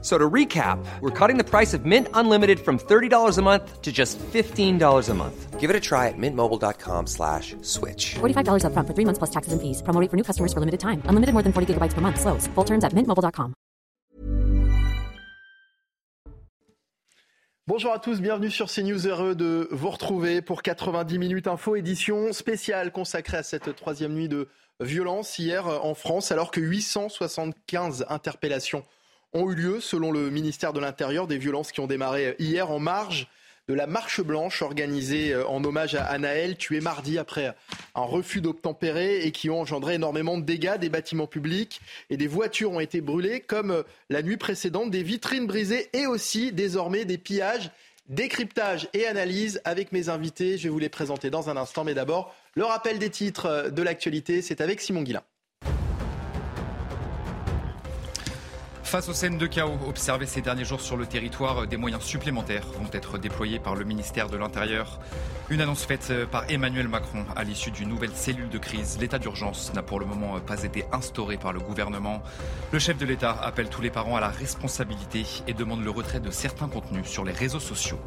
So to recap, we're cutting the price of Mint Unlimited from $30 a month to just $15 a month. Give it a try at mintmobile.com slash switch. $45 upfront for three months plus taxes and fees. Promo rate for new customers for limited time. Unlimited more than 40 gigabytes per month. Slows. Full terms at mintmobile.com. Bonjour à tous, bienvenue sur CNews, heureux de vous retrouver pour 90 minutes info, édition spéciale consacrée à cette troisième nuit de violence hier en France, alors que 875 interpellations ont eu lieu, selon le ministère de l'Intérieur, des violences qui ont démarré hier en marge de la marche blanche organisée euh, en hommage à Anaël, tué mardi après un refus d'obtempérer et qui ont engendré énormément de dégâts. Des bâtiments publics et des voitures ont été brûlées, comme euh, la nuit précédente, des vitrines brisées et aussi désormais des pillages. Décryptage et analyse avec mes invités. Je vais vous les présenter dans un instant, mais d'abord, le rappel des titres euh, de l'actualité, c'est avec Simon Guillain. Face aux scènes de chaos observées ces derniers jours sur le territoire, des moyens supplémentaires vont être déployés par le ministère de l'Intérieur. Une annonce faite par Emmanuel Macron à l'issue d'une nouvelle cellule de crise. L'état d'urgence n'a pour le moment pas été instauré par le gouvernement. Le chef de l'État appelle tous les parents à la responsabilité et demande le retrait de certains contenus sur les réseaux sociaux.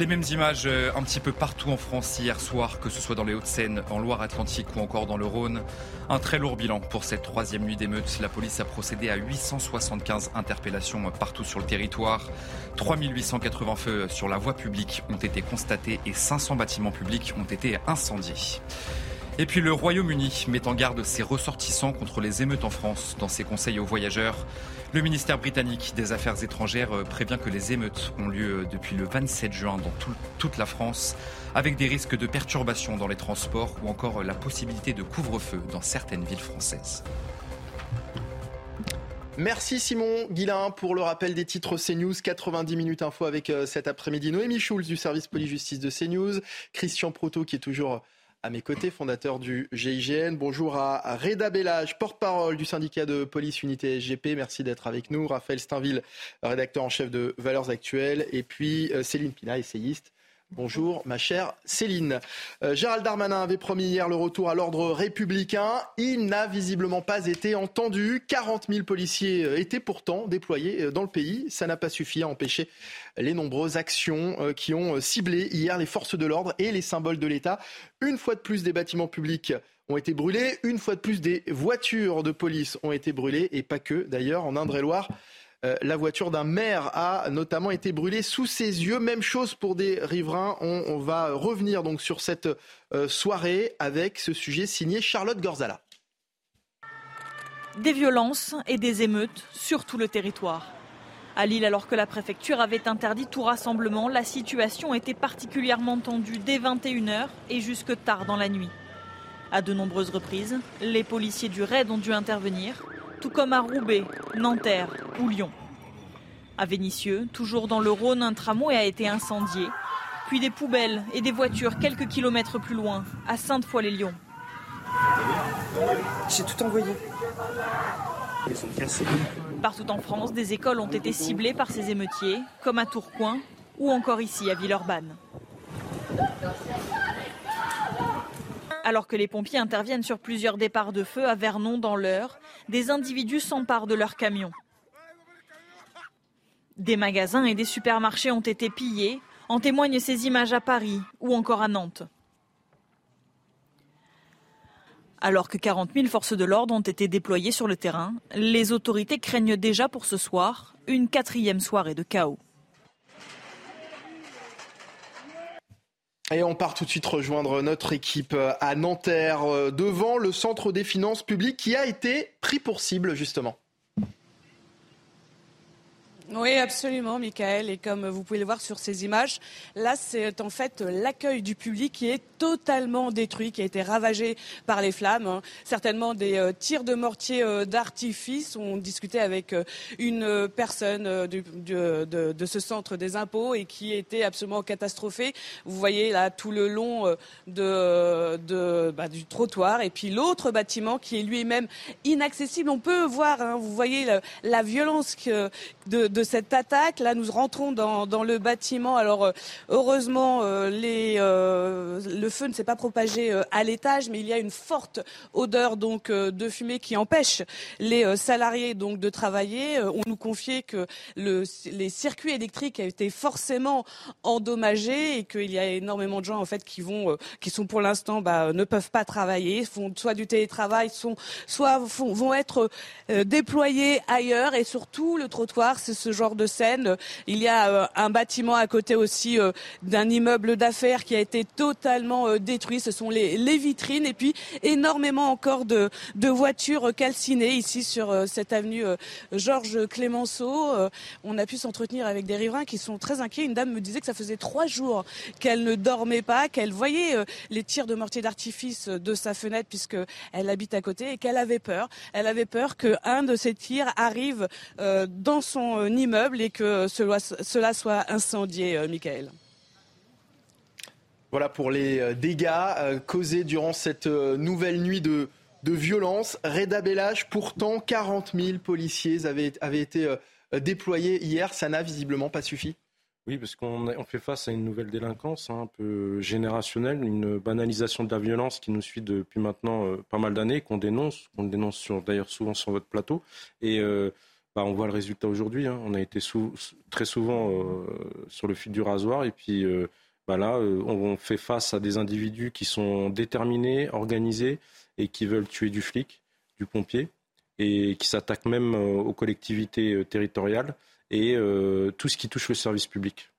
Les mêmes images euh, un petit peu partout en France hier soir, que ce soit dans les Hauts-de-Seine, en Loire-Atlantique ou encore dans le Rhône. Un très lourd bilan pour cette troisième nuit d'émeute. La police a procédé à 875 interpellations partout sur le territoire. 3880 feux sur la voie publique ont été constatés et 500 bâtiments publics ont été incendiés. Et puis le Royaume-Uni met en garde ses ressortissants contre les émeutes en France dans ses conseils aux voyageurs. Le ministère britannique des Affaires étrangères euh, prévient que les émeutes ont lieu depuis le 27 juin dans toute la France, avec des risques de perturbations dans les transports ou encore la possibilité de couvre-feu dans certaines villes françaises. Merci Simon Guillain pour le rappel des titres CNews. 90 minutes info avec euh, cet après-midi. Noémie Schulz du service police-justice de CNews. Christian Proto qui est toujours à mes côtés, fondateur du GIGN. Bonjour à Reda Bellage, porte-parole du syndicat de police unité SGP. Merci d'être avec nous. Raphaël Steinville, rédacteur en chef de Valeurs Actuelles. Et puis euh, Céline Pina, essayiste Bonjour, ma chère Céline. Euh, Gérald Darmanin avait promis hier le retour à l'ordre républicain. Il n'a visiblement pas été entendu. 40 000 policiers euh, étaient pourtant déployés euh, dans le pays. Ça n'a pas suffi à empêcher les nombreuses actions qui ont ciblé hier les forces de l'ordre et les symboles de l'État. Une fois de plus, des bâtiments publics ont été brûlés. Une fois de plus, des voitures de police ont été brûlées. Et pas que, d'ailleurs, en Indre-et-Loire. Euh, la voiture d'un maire a notamment été brûlée sous ses yeux. Même chose pour des riverains. On, va revenir donc sur cette euh, soirée avec ce sujet signé Charlotte Gorzala. Des violences et des émeutes sur tout le territoire. À Lille, alors que la préfecture avait interdit tout rassemblement, la situation était particulièrement tendue dès 21h et jusque tard dans la nuit. À de nombreuses reprises, les policiers du RAID ont dû intervenir tout comme à Roubaix, Nanterre ou Lyon. À Vénissieux, toujours dans le Rhône, un tramway a été incendié, puis des poubelles et des voitures quelques kilomètres plus loin, à Sainte-Foy-les-Lyons. J'ai tout envoyé. Ils sont cassés. Partout en France, des écoles ont été ciblées par ces émeutiers, comme à Tourcoing ou encore ici à Villeurbanne. Alors que les pompiers interviennent sur plusieurs départs de feu à Vernon dans l'heure, des individus s'emparent de leurs camions. Des magasins et des supermarchés ont été pillés, en témoignent ces images à Paris ou encore à Nantes. Alors que 40 000 forces de l'ordre ont été déployées sur le terrain, les autorités craignent déjà pour ce soir une quatrième soirée de chaos. Et on part tout de suite rejoindre notre équipe euh, à Nanterre, euh, devant le centre des finances publiques qui a été pris pour cible, justement. Oui, absolument, Michael. Et comme vous pouvez le voir sur ces images, là, c'est en fait l'accueil du public qui est totalement détruit, qui a été ravagé par les flammes. Hein. Certainement des euh, tirs de mortier euh, d'artifice. On discutait avec euh, une personne de, ce centre des impôts et qui était absolument catastrophée. Vous voyez là tout le long bah, du trottoir et puis l'autre bâtiment qui est lui-même inaccessible. On peut voir, hein, vous voyez la, violence que, de cette attaque. Là, nous rentrons dans, le bâtiment. Alors, euh, heureusement, euh, les, euh, le feu ne s'est pas propagé à l'étage, mais il y a une forte odeur donc de fumée qui empêche les salariés donc de travailler. On nous confiait que le, les circuits électriques ont été forcément endommagés et qu'il y a énormément de gens en fait qui vont, qui sont pour l'instant bah, ne peuvent pas travailler, font soit du télétravail, sont, soit vont être déployés ailleurs et surtout le trottoir, c'est ce genre de scène. Il y a euh, un bâtiment à côté aussi euh, d'un immeuble d'affaires qui a été totalement euh, détruit. Ce sont les, vitrines et puis énormément encore de, voitures calcinées ici sur cette avenue Georges Clémenceau. On a pu s'entretenir avec des riverains qui sont très inquiets. Une dame me disait que ça faisait trois jours qu'elle ne dormait pas, qu'elle voyait les tirs de mortier d'artifice de sa fenêtre puisque elle habite à côté et qu'elle avait peur. Elle avait peur qu'un de ces tirs arrive dans son immeuble et que cela, soit incendié, euh, Michael. Voilà pour les euh, dégâts euh, causés durant cette nouvelle nuit de, de violence. Reda Bellage, pourtant 40 000 policiers avaient, avaient été déployés hier. Ça n'a visiblement pas suffi. Oui, parce qu'on fait face à une nouvelle délinquance hein, un peu générationnelle, une banalisation de la violence qui nous suit depuis maintenant pas mal d'années, qu'on dénonce, qu'on dénonce d'ailleurs souvent sur votre plateau. Et bah, on voit le résultat aujourd'hui. Hein. On a été très souvent euh, sur le fil du rasoir et puis euh, bah, là, euh, on fait face à des individus qui sont déterminés, organisés et qui veulent tuer du flic, du pompier et qui s'attaquent même aux collectivités territoriales et tout ce qui touche le service public.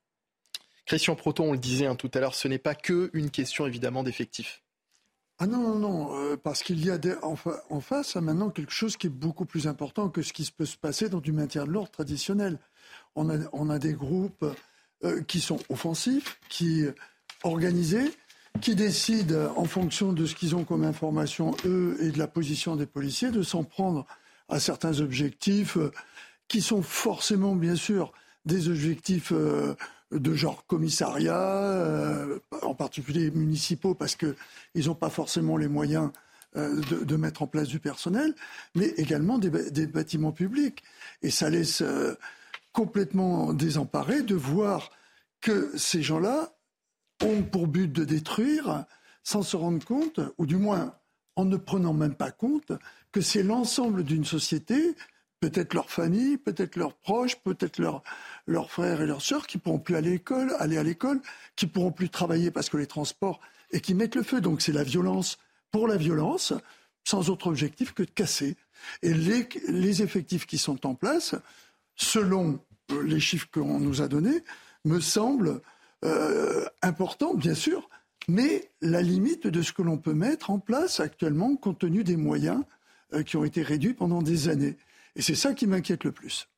Christian Proton, on le disait hein, tout à l'heure, ce n'est pas que une question évidemment d'effectifs. Ah non, non, non, euh, parce qu'il y a en, face maintenant quelque chose qui est beaucoup plus important que ce qui peut se passer dans du maintien de l'ordre traditionnel. On a, des groupes euh, qui sont offensifs, qui organisés, qui décident en fonction de ce qu'ils ont comme information, eux, et de la position des policiers, de s'en prendre à certains objectifs euh, qui sont forcément, bien sûr, des objectifs de genre commissariat, euh, en particulier municipaux, parce qu'ils n'ont pas forcément les moyens euh, de, mettre en place du personnel, mais également des, bâtiments publics. Et ça laisse euh, complètement désemparé de voir que ces gens-là ont pour but de détruire sans se rendre compte, ou du moins en ne prenant même pas compte, que c'est l'ensemble d'une société peut-être leur famille, peut-être leurs proches, peut-être leurs frères et leurs sœurs qui pourront plus aller à l'école, aller à l'école, qui pourront plus travailler parce que les transports et qui mettent le feu. Donc c'est la violence pour la violence, sans autre objectif que de casser. Et les, effectifs qui sont en place, selon euh, les chiffres qu'on nous a donnés, me semblent euh, importants, bien sûr, mais la limite de ce que l'on peut mettre en place actuellement, compte tenu des moyens euh, qui ont été réduits pendant des années. Et c'est ça qui m'inquiète le plus.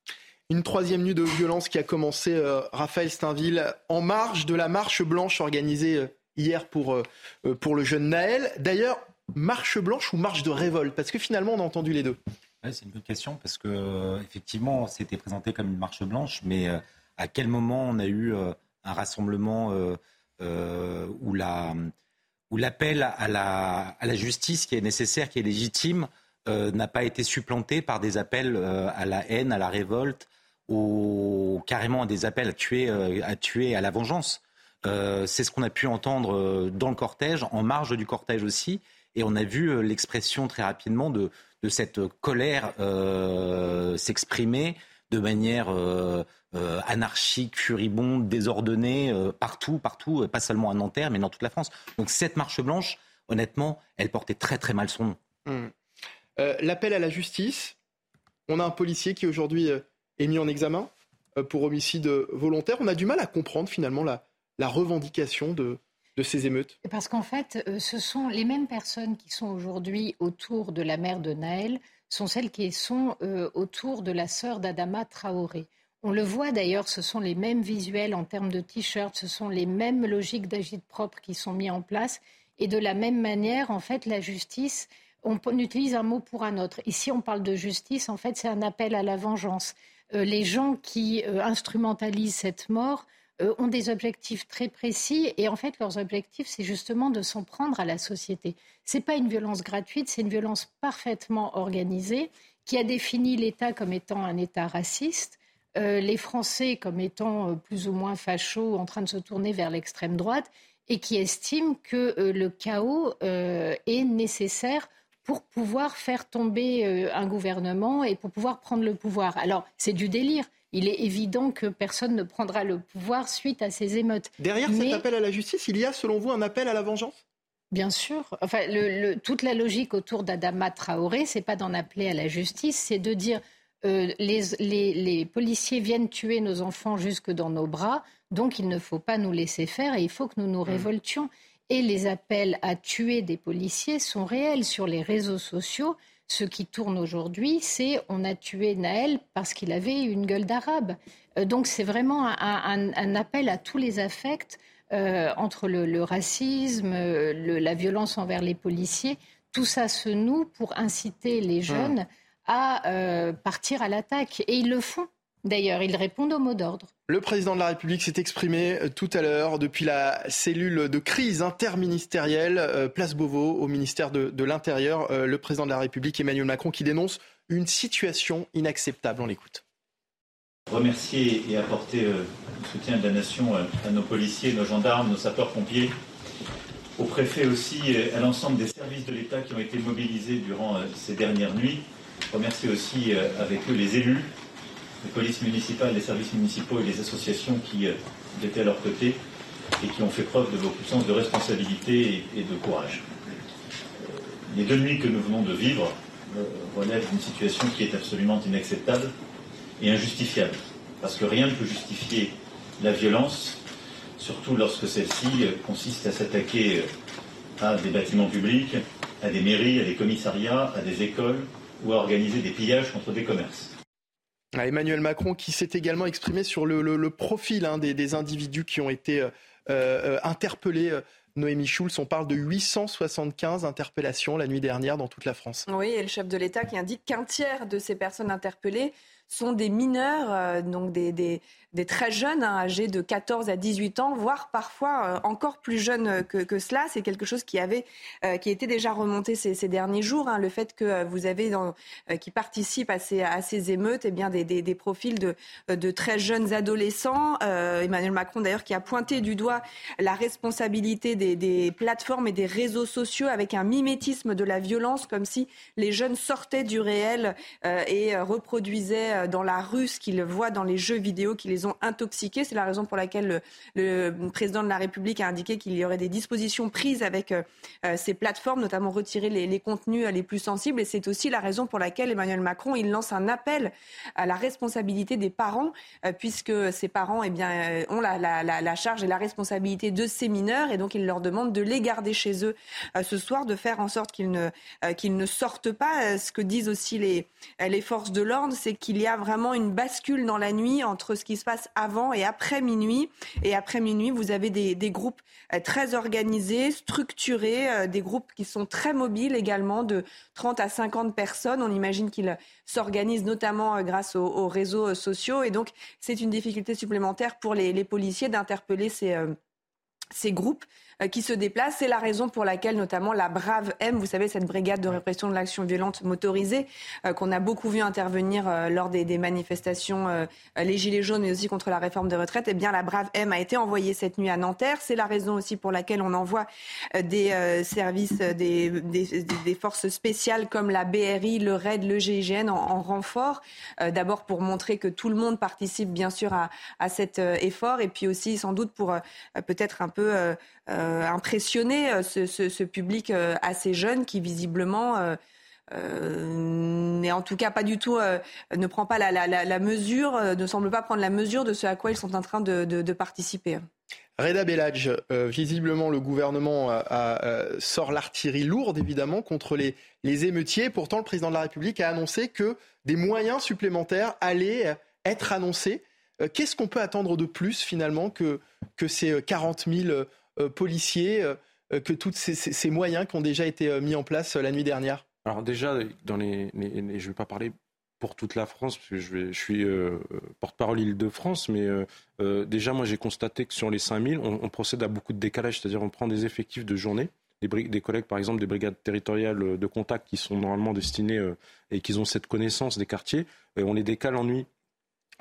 Une troisième nuit de violence qui a commencé, euh, Raphaël Steinville, en marge de la marche blanche organisée euh, hier pour, euh, pour le jeune Naël. D'ailleurs, marche blanche ou marche de révolte? Parce que finalement, on a entendu les deux. c'est une bonne question parce que effectivement, c'était présenté comme une marche blanche, mais à quel moment on a eu un rassemblement où la où l'appel à la, à la justice qui est nécessaire, qui est légitime, euh, n'a pas été supplanté par des appels euh, à la haine, à la révolte, ou carrément des appels à tuer, euh, à tuer, à la vengeance. c'est ce qu'on a pu entendre dans le cortège, en marge du cortège aussi, et on a vu l'expression très rapidement de, cette colère s'exprimer de manière anarchique, furibonde, désordonnée, partout, partout, pas seulement à Nanterre, mais dans toute la France. Donc cette marche blanche, honnêtement, elle portait très très mal son nom. Mmh. Euh, l'appel à la justice, on a un policier qui aujourd'hui euh, est mis en examen euh, pour homicide volontaire. On a du mal à comprendre finalement la, revendication de, ces émeutes Parce qu'en fait, ce sont les mêmes personnes qui sont aujourd'hui autour de la mère de Naël, sont celles qui sont autour de la sœur d'Adama Traoré. On le voit d'ailleurs, ce sont les mêmes visuels en termes de t-shirts, ce sont les mêmes logiques d'agite propre qui sont mis en place. Et de la même manière, en fait, la justice, on, utilise un mot pour un autre. Ici, on parle de justice, en fait, c'est un appel à la vengeance. Euh, les gens qui euh, instrumentalisent cette mort euh, ont des objectifs très précis et en fait, leurs objectifs, c'est justement de s'en prendre à la société. Ce n'est pas une violence gratuite, c'est une violence parfaitement organisée qui a défini l'État comme étant un État raciste. les Français comme étant plus ou moins fachos, en train de se tourner vers l'extrême droite, et qui estime que le chaos est nécessaire pour pouvoir faire tomber euh, un gouvernement et pour pouvoir prendre le pouvoir. Alors, c'est du délire. Il est évident que personne ne prendra le pouvoir suite à ces émeutes. Derrière cet appel à la justice, il y a, selon vous, un appel à la vengeance? Bien sûr. Enfin, toute la logique autour d'Adama Traoré, c'est pas d'en appeler à la justice, c'est de dire euh, les, les, policiers viennent tuer nos enfants jusque dans nos bras, donc il ne faut pas nous laisser faire et il faut que nous nous mmh. révoltions et les appels à tuer des policiers sont réels sur les réseaux sociaux. Ce qui tourne aujourd'hui, c'est on a tué Naël parce qu'il avait une gueule d'arabe. Euh, donc c'est vraiment un, appel à tous les affects euh, entre le, racisme, la violence envers les policiers. Tout ça se noue pour inciter les jeunes à euh, partir à l'attaque. Et ils le font. D'ailleurs, ils répondent au mot d'ordre. Le président de la République s'est exprimé euh, tout à l'heure depuis la cellule de crise interministérielle euh, Place Beauvau au ministère de, l'Intérieur. Euh, le président de la République Emmanuel Macron qui dénonce une situation inacceptable. On l'écoute. Remercier et apporter le soutien de la nation à nos policiers, nos gendarmes, nos sapeurs-pompiers, aux préfets aussi, à l'ensemble des services de l'État qui ont été mobilisés durant ces dernières nuits. Remercier aussi avec eux les élus, les polices municipales, les services municipaux et les associations qui euh, étaient à leur côté et qui ont fait preuve de beaucoup de sens de responsabilité et, de courage. Euh, les deux nuits que nous venons de vivre euh, relèvent d'une situation qui est absolument inacceptable et injustifiable. Parce que rien ne peut justifier la violence, surtout lorsque celle-ci consiste à s'attaquer à des bâtiments publics, à des mairies, à des commissariats, à des écoles ou à organiser des pillages contre des commerces. Emmanuel Macron qui s'est également exprimé sur le, profil hein, des, individus qui ont été euh, euh, interpellés. Noémie Schulz, on parle de 875 interpellations la nuit dernière dans toute la France. Oui, et le chef de l'État qui indique qu'un tiers de ces personnes interpellées sont des mineurs, euh, donc des, des très jeunes, hein, âgés de 14 à 18 ans, voire parfois euh, encore plus jeunes que, cela. C'est quelque chose qui avait, euh, qui était déjà remonté ces, derniers jours. Hein. le fait que euh, vous avez qui participent à ces, émeutes, et eh bien des, des, profils de, de, très jeunes adolescents. Emmanuel Macron d'ailleurs qui a pointé du doigt la responsabilité des, des, plateformes et des réseaux sociaux avec un mimétisme de la violence, comme si les jeunes sortaient du réel et reproduisaient dans la rue ce qu'ils voient dans les jeux vidéo qui les intoxiqués. C'est la raison pour laquelle le, président de la République a indiqué qu'il y aurait des dispositions prises avec euh, euh, ces plateformes, notamment retirer les, contenus euh, les plus sensibles. Et c'est aussi la raison pour laquelle Emmanuel Macron il lance un appel à la responsabilité des parents, puisque ces parents eh bien, ont la, charge et la responsabilité de ces mineurs. Et donc il leur demande de les garder chez eux ce soir, de faire en sorte qu'ils ne, qu'ils ne sortent pas. Ce que disent aussi les, les forces de l'ordre, c'est qu'il y a vraiment une bascule dans la nuit entre ce qui se passe avant et après minuit. Et après minuit, vous avez des, groupes euh, très organisés, structurés, euh, des groupes qui sont très mobiles également, de 30 à 50 personnes. On imagine qu'ils s'organisent notamment euh, grâce aux, réseaux sociaux. Et donc, c'est une difficulté supplémentaire pour les, policiers d'interpeller ces, ces groupes qui se déplacent. C'est la raison pour laquelle, notamment, la Brave M, vous savez, cette brigade de répression de l'action violente motorisée, euh, qu'on a beaucoup vu intervenir euh, lors des, manifestations, les Gilets jaunes, mais aussi contre la réforme des retraites, eh bien, la Brave M a été envoyée cette nuit à Nanterre. C'est la raison aussi pour laquelle on envoie des services, des, des, forces spéciales comme la BRI, le RAID, le GIGN en, renfort. D'abord pour montrer que tout le monde participe, bien sûr, à, à cet effort, et puis aussi, sans doute, pour peut-être un peu euh, impressionner euh, ce, public euh, assez jeune qui visiblement n'est en tout cas pas du tout, ne prend pas la, mesure, ne semble pas prendre la mesure de ce à quoi ils sont en train de, participer. Reda Bellage, visiblement le gouvernement sort l'artillerie lourde évidemment contre les, les émeutiers. Pourtant, le président de la République a annoncé que des moyens supplémentaires allaient être annoncés Qu'est-ce qu'on peut attendre de plus finalement que, que ces 40 000 policiers, que tous ces, moyens qui ont déjà été mis en place la nuit dernière Alors déjà, dans les, je ne vais pas parler pour toute la France, parce que je, suis porte-parole Île-de-France, mais déjà, moi, j'ai constaté que sur les 5000, on, on procède à beaucoup de décalage, c'est-à-dire on prend des effectifs de journée, des, collègues, par exemple, des brigades territoriales de contact qui sont normalement destinées euh, et qui ont cette connaissance des quartiers, et on les décale en nuit.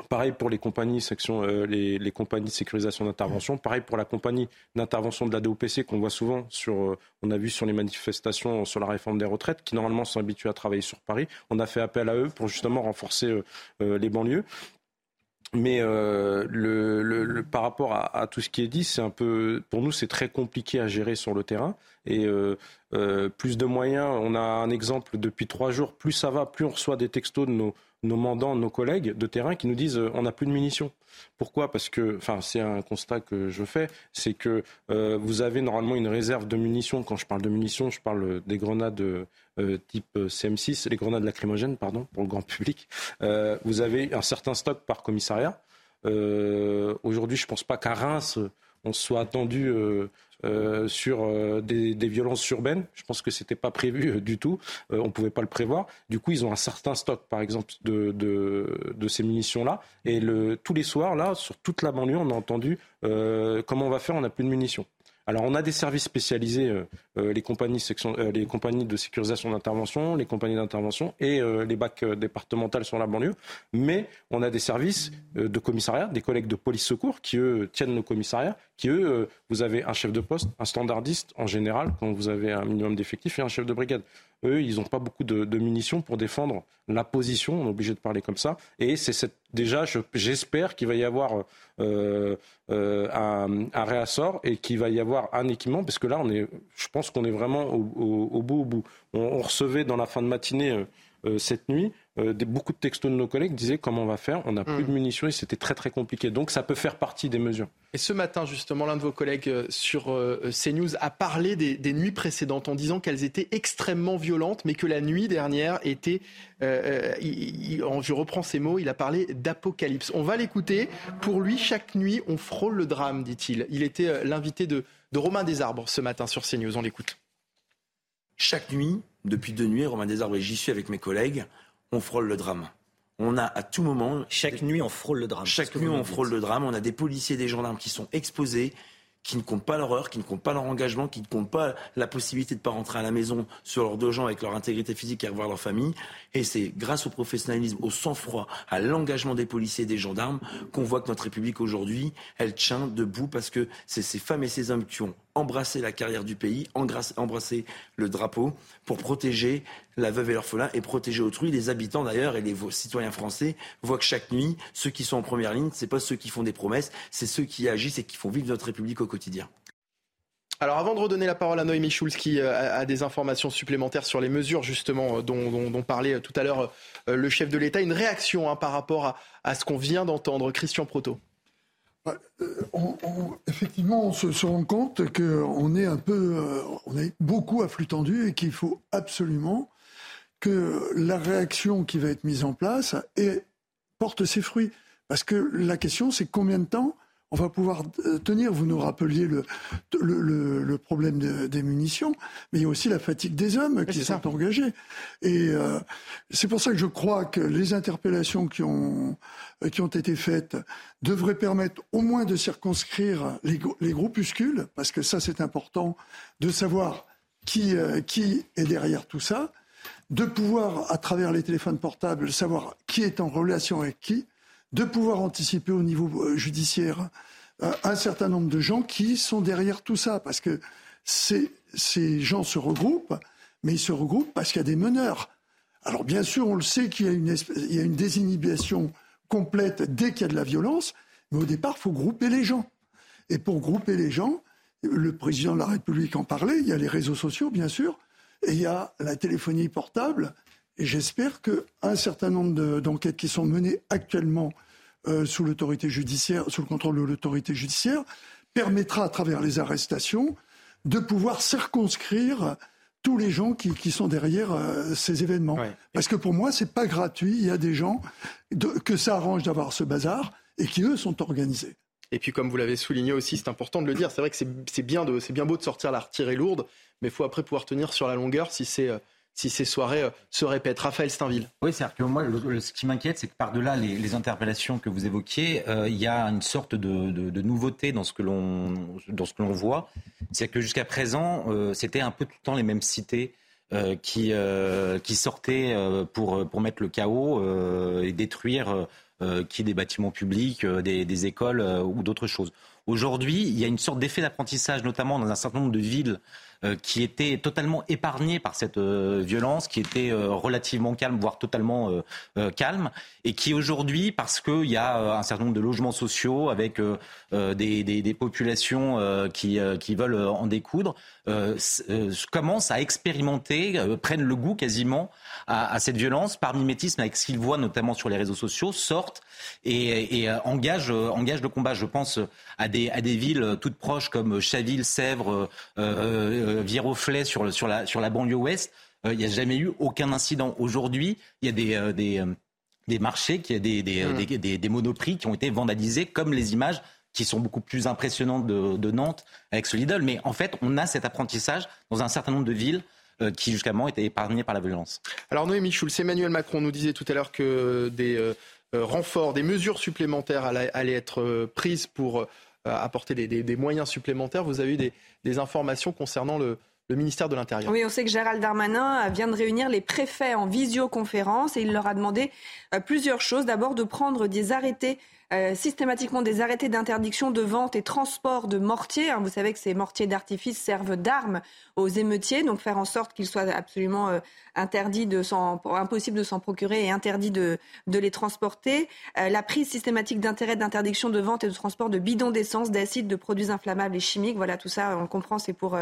Pareil pour les compagnies, euh, les, compagnies de sécurisation d'intervention. Pareil pour la compagnie d'intervention de la DOPC qu'on voit souvent sur, euh, on a vu sur les manifestations sur la réforme des retraites, qui normalement sont habitués à travailler sur Paris. On a fait appel à eux pour justement renforcer les banlieues. Mais euh, par rapport à, tout ce qui est dit, c'est un peu, pour nous, c'est très compliqué à gérer sur le terrain. Et euh, euh, plus de moyens, on a un exemple depuis trois jours. Plus ça va, plus on reçoit des textos de nos, nos mandants, nos collègues de terrain qui nous disent euh, on n'a plus de munitions. Pourquoi? Parce que, enfin, c'est un constat que je fais, c'est que euh, vous avez normalement une réserve de munitions. Quand je parle de munitions, je parle des grenades euh, type CM6, les grenades lacrymogènes, pardon, pour le grand public. vous avez un certain stock par commissariat. Aujourd'hui, je ne pense pas qu'à Reims, on soit attendu euh, sur euh, des, violences urbaines. Je pense que ce n'était pas prévu euh, du tout. on ne pouvait pas le prévoir. Du coup, ils ont un certain stock, par exemple, de, de, ces munitions-là. Et le, tous les soirs, là, sur toute la banlieue, on a entendu comment on va faire, on n'a plus de munitions. Alors on a des services spécialisés, euh, euh, les, compagnies euh, les compagnies de sécurisation d'intervention, les compagnies d'intervention et les bacs départementales sur la banlieue, mais on a des services de commissariat, des collègues de police secours qui eux tiennent nos commissariats, qui eux, vous avez un chef de poste, un standardiste en général quand vous avez un minimum d'effectifs et un chef de brigade eux, ils n'ont pas beaucoup de, munitions pour défendre la position. On est obligé de parler comme ça. Et c'est déjà, j'espère qu'il va y avoir euh, euh, un, réassort et qu'il va y avoir un équipement, parce que là, on est, je pense qu'on est vraiment au, bout au bout. On, recevait dans la fin de matinée euh, cette nuit euh, beaucoup de textos de nos collègues disaient comment on va faire, on n'a plus de hmm. munitions et c'était très très compliqué. Donc ça peut faire partie des mesures. Et ce matin, justement, l'un de vos collègues euh, sur euh, CNews a parlé des, nuits précédentes en disant qu'elles étaient extrêmement violentes, mais que la nuit dernière était, je reprends ces mots, il a parlé d'apocalypse. On va l'écouter. Pour lui, chaque nuit, on frôle le drame, dit-il. Il était l'invité de, de Romain Desarbres ce matin sur CNews. On l'écoute. Chaque nuit, depuis deux nuits, Romain Desarbres et j'y suis avec mes collègues, on frôle le drame. On a à tout moment. Chaque nuit, on frôle le drame. Chaque nuit, on frôle le drame. On a des policiers, des gendarmes qui sont exposés, qui ne comptent pas leur heure, qui ne comptent pas leur engagement, qui ne comptent pas la possibilité de ne pas rentrer à la maison sur leurs deux gens avec leur intégrité physique et revoir leur famille. Et c'est grâce au professionnalisme, au sang-froid, à l'engagement des policiers et des gendarmes qu'on voit que notre République aujourd'hui, elle tient debout parce que c'est ces femmes et ces hommes qui ont embrasser la carrière du pays, embrasser le drapeau pour protéger la veuve et l'orphelin et protéger autrui. Les habitants d'ailleurs et les citoyens français voient que chaque nuit, ceux qui sont en première ligne, ce n'est pas ceux qui font des promesses, c'est ceux qui agissent et qui font vivre notre République au quotidien. Alors avant de redonner la parole à Noémie Schulz qui euh, a des informations supplémentaires sur les mesures justement euh, dont, parlait euh, tout à l'heure le chef de l'État, une réaction hein, par rapport à, à ce qu'on vient d'entendre. Christian Proto. Euh, on, effectivement, on se, rend compte qu'on est un peu, euh, on est beaucoup à flux tendu et qu'il faut absolument que la réaction qui va être mise en place porte ses fruits. Parce que la question, c'est combien de temps on va pouvoir euh, tenir. Vous nous rappeliez le, le, problème des munitions, mais il y a aussi la fatigue des hommes qui sont engagés. Et euh, c'est pour ça que je crois que les interpellations qui ont, qui ont été faites devraient permettre au moins de circonscrire les, les groupuscules, parce que ça c'est important, de savoir qui, euh, qui est derrière tout ça, de pouvoir, à travers les téléphones portables, savoir qui est en relation avec qui, de pouvoir anticiper au niveau euh, judiciaire euh, un certain nombre de gens qui sont derrière tout ça. Parce que ces, gens se regroupent, mais ils se regroupent parce qu'il y a des meneurs. Alors bien sûr, on le sait qu'il y, a une désinhibition complète dès qu'il y a de la violence, mais au départ, il faut grouper les gens. Et pour grouper les gens, le président de la République en parlait, il y a les réseaux sociaux, bien sûr, et il y a la téléphonie portable, et j'espère qu'un certain nombre d'enquêtes qui sont menées actuellement euh, sous l'autorité judiciaire, sous le contrôle de l'autorité judiciaire, permettra à travers les arrestations de pouvoir circonscrire tous les gens qui, sont derrière euh, ces événements. Parce que pour moi, c'est pas gratuit. Il y a des gens que ça arrange d'avoir ce bazar et qui, eux, sont organisés. Et puis, comme vous l'avez souligné aussi, c'est important de le dire, c'est vrai que c'est bien, bien beau de sortir la retirée lourde, mais il faut après pouvoir tenir sur la longueur si c'est si ces soirées euh, se répètent. Raphaël Steinville. Oui, c'est-à-dire que moi, ce qui m'inquiète, c'est que par-delà les, interpellations que vous évoquiez, euh, il y a une sorte de, nouveauté dans ce que l'on voit. C'est que jusqu'à présent, euh, c'était un peu tout le temps les mêmes cités. qui, qui sortaient pour, pour mettre le chaos et détruire qui des bâtiments publics, des, écoles ou d'autres choses. Aujourd'hui, il y a une sorte d'effet d'apprentissage, notamment dans un certain nombre de villes qui étaient totalement épargnées par cette euh, violence, qui étaient euh, relativement calmes, voire totalement calmes, et qui aujourd'hui, parce qu'il y a un certain nombre de logements sociaux avec des, des, des, populations qui, qui veulent en découdre, commencent à expérimenter, prennent le goût quasiment à, à, cette violence par mimétisme avec ce qu'ils voient notamment sur les réseaux sociaux, sortent et, et engagent, engagent le combat. Je pense à des, à des villes toutes proches comme Chaville, Sèvres, euh, Viroflay sur, sur, la, sur la banlieue ouest, euh, il n'y a jamais eu aucun incident. Aujourd'hui, il y a des, euh, des, euh, des marchés, qui, des, des, mmh. des, des, monoprix qui ont été vandalisés, comme les images qui sont beaucoup plus impressionnantes de, de, Nantes avec ce Lidl. Mais en fait, on a cet apprentissage dans un certain nombre de villes qui jusqu'à maintenant étaient épargnées par la violence. Alors Noémie Schulz, Emmanuel Macron nous disait tout à l'heure que des renforts, des mesures supplémentaires allaient, être prises pour apporter des, des, moyens supplémentaires. Vous avez eu des, des informations concernant le, ministère de l'Intérieur. Oui, on sait que Gérald Darmanin vient de réunir les préfets en visioconférence et il leur a demandé euh, plusieurs choses. D'abord, de prendre des arrêtés euh, systématiquement des arrêtés d'interdiction de vente et transport de mortiers. Hein, vous savez que ces mortiers d'artifice servent d'armes aux émeutiers, donc faire en sorte qu'il soit absolument euh, interdit de impossible de s'en procurer et interdit de, les transporter. Euh, la prise systématique d'intérêt d'interdiction de vente et de transport de bidons d'essence, d'acide, de produits inflammables et chimiques. Voilà, tout ça, on comprend, c'est pour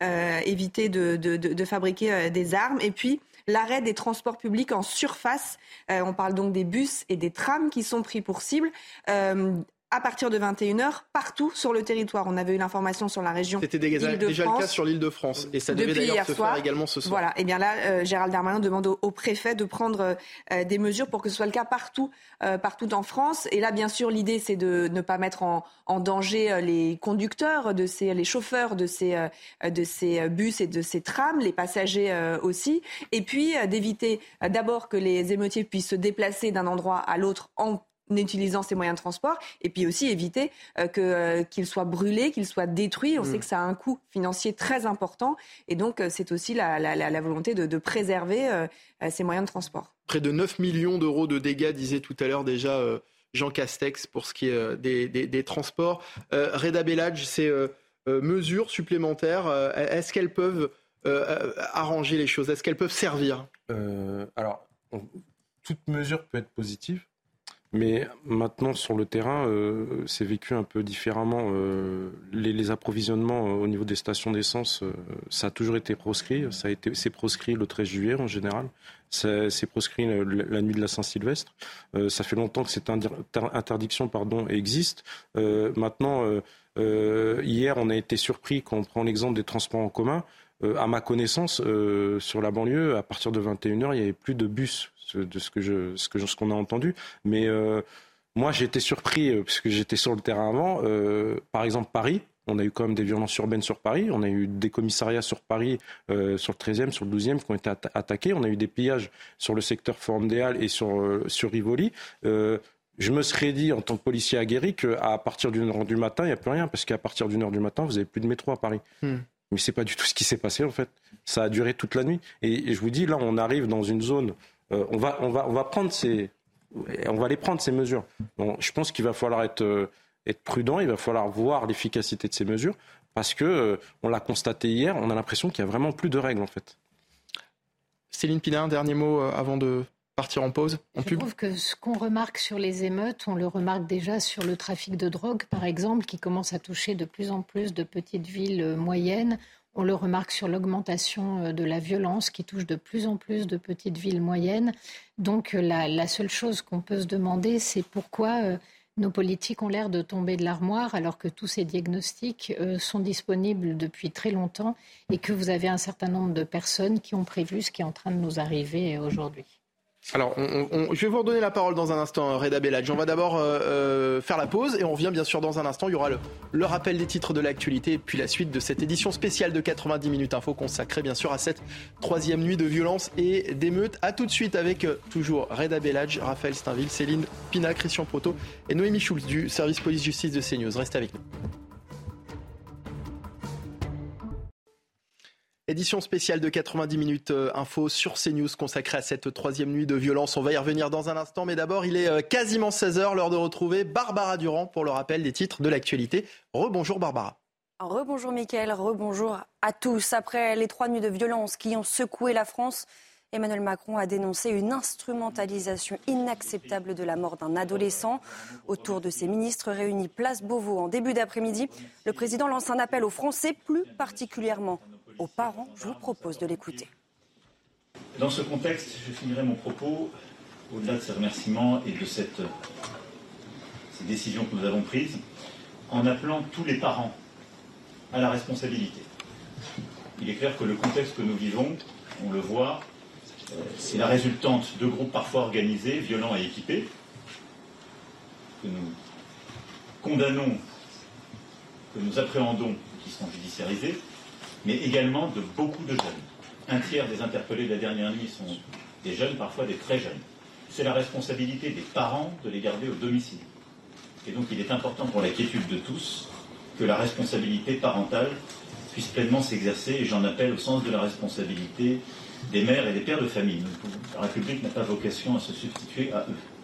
éviter de, de, de fabriquer des armes. Et puis, l'arrêt des transports publics en surface. Euh, on parle donc des bus et des trams qui sont pris pour cible. Euh, à partir de 21h partout sur le territoire. On avait eu l'information sur la région. C'était déjà, déjà le cas sur l'île de France et ça devait d'ailleurs se faire également ce soir. Voilà. Et eh bien là, euh, Gérald Darmanin demande au, préfet de prendre euh, des mesures pour que ce soit le cas partout, euh, partout en France. Et là, bien sûr, l'idée c'est de ne pas mettre en, en danger les conducteurs, de ces, les chauffeurs de ces, de ces bus et de ces trams, les passagers aussi. Et puis d'éviter d'abord que les émeutiers puissent se déplacer d'un endroit à l'autre en utilisant ces moyens de transport, et puis aussi éviter euh, que, euh, qu'ils soient brûlés, qu'ils soient détruits. On sait mm. que ça a un coût financier très important, et donc euh, c'est aussi la, la, la, volonté de, de préserver ces moyens de transport. Près de 9 millions d'euros de dégâts, disait tout à l'heure déjà Jean Castex, pour ce qui est des, des, des transports. Reda Bellage, ces mesures supplémentaires, est-ce qu'elles peuvent arranger les choses? Est-ce qu'elles peuvent servir? Alors, toute mesure peut être positive. Mais maintenant, sur le terrain, euh, c'est vécu un peu différemment. Euh, les, approvisionnements euh, au niveau des stations d'essence, ça a toujours été proscrit. Ça a été, c'est proscrit le 13 juillet en général. C'est proscrit la, nuit de la Saint-Sylvestre. ça fait longtemps que cette interdiction pardon, existe. maintenant, hier, on a été surpris quand on prend l'exemple des transports en commun. à ma connaissance, sur la banlieue, à partir de 21h, il n'y avait plus de bus de ce que je, ce que ce qu'on a entendu. Mais euh, moi, j'ai été surpris euh, parce que j'étais sur le terrain avant. Euh, par exemple, Paris. On a eu quand même des violences urbaines sur Paris. On a eu des commissariats sur Paris, sur le 13e, sur le 12e, qui ont été attaqués. On a eu des pillages sur le secteur Formdéal et sur, sur Rivoli. je me serais dit, en tant que policier aguerri, qu'à partir d'une heure du matin, il n'y a plus rien, parce qu'à partir d'une heure du matin, vous n'avez plus de métro à Paris. Hmm. Mais c'est pas du tout ce qui s'est passé, en fait. Ça a duré toute la nuit. et, je vous dis, là, on arrive dans une zone euh, on, va, on, va, on va prendre ces, on va les prendre ces mesures. je pense qu'il va falloir être, euh, être prudent, il va falloir voir l'efficacité de ces mesures, parce que euh, on l'a constaté hier, on a l'impression qu'il y a vraiment plus de règles en fait. Céline Pina, un dernier mot avant de partir en pause en Je trouve que ce qu'on remarque sur les émeutes, on le remarque déjà sur le trafic de drogue, par exemple, qui commence à toucher de plus en plus de petites villes moyennes. On le remarque sur l'augmentation euh, de la violence qui touche de plus en plus de petites villes moyennes. Donc euh, la, seule chose qu'on peut se demander, c'est pourquoi euh, nos politiques ont l'air de tomber de l'armoire alors que tous ces diagnostics sont disponibles depuis très longtemps et que vous avez un certain nombre de personnes qui ont prévu ce qui est en train de nous arriver aujourd'hui. Alors, je vais vous redonner la parole dans un instant, Reda Belladj. On va d'abord euh, euh, faire la pause et on revient bien sûr dans un instant. Il y aura le, rappel des titres de l'actualité et puis la suite de cette édition spéciale de 90 minutes info consacrée bien sûr à cette troisième nuit de violence et d'émeutes. A tout de suite avec euh, toujours Reda Belladj, Raphaël Steinville, Céline Pina, Christian Proto et Noémie Schulz du service police-justice de CNews. Restez avec nous. Édition spéciale de 90 minutes euh, info sur CNews consacrée à cette troisième nuit de violence. On va y revenir dans un instant, mais d'abord, il est euh, quasiment 16h, l'heure de retrouver Barbara Durand pour le rappel des titres de l'actualité. Rebonjour Barbara. Rebonjour Mickaël, rebonjour à tous. Après les trois nuits de violence qui ont secoué la France, Emmanuel Macron a dénoncé une instrumentalisation inacceptable de la mort d'un adolescent. Autour de ses ministres réunis place Beauvau en début d'après-midi, le président lance un appel aux Français, plus particulièrement aux parents. Je vous propose de l'écouter. Dans ce contexte, je finirai mon propos, au-delà de ces remerciements et de cette, ces décisions que nous avons prises, en appelant tous les parents à la responsabilité. Il est clair que le contexte que nous vivons, on le voit, euh, c'est la résultante de groupes parfois organisés, violents et équipés, que nous condamnons, que nous appréhendons, qui sont judiciarisés, mais également de beaucoup de jeunes. Un tiers des interpellés de la dernière nuit sont des jeunes, parfois des très jeunes. C'est la responsabilité des parents de les garder au domicile. Et donc il est important pour la quiétude de tous que la responsabilité parentale puisse pleinement s'exercer, et j'en appelle au sens de la responsabilité des mères et des pères de famille. La République n'a pas vocation à se substituer à eux.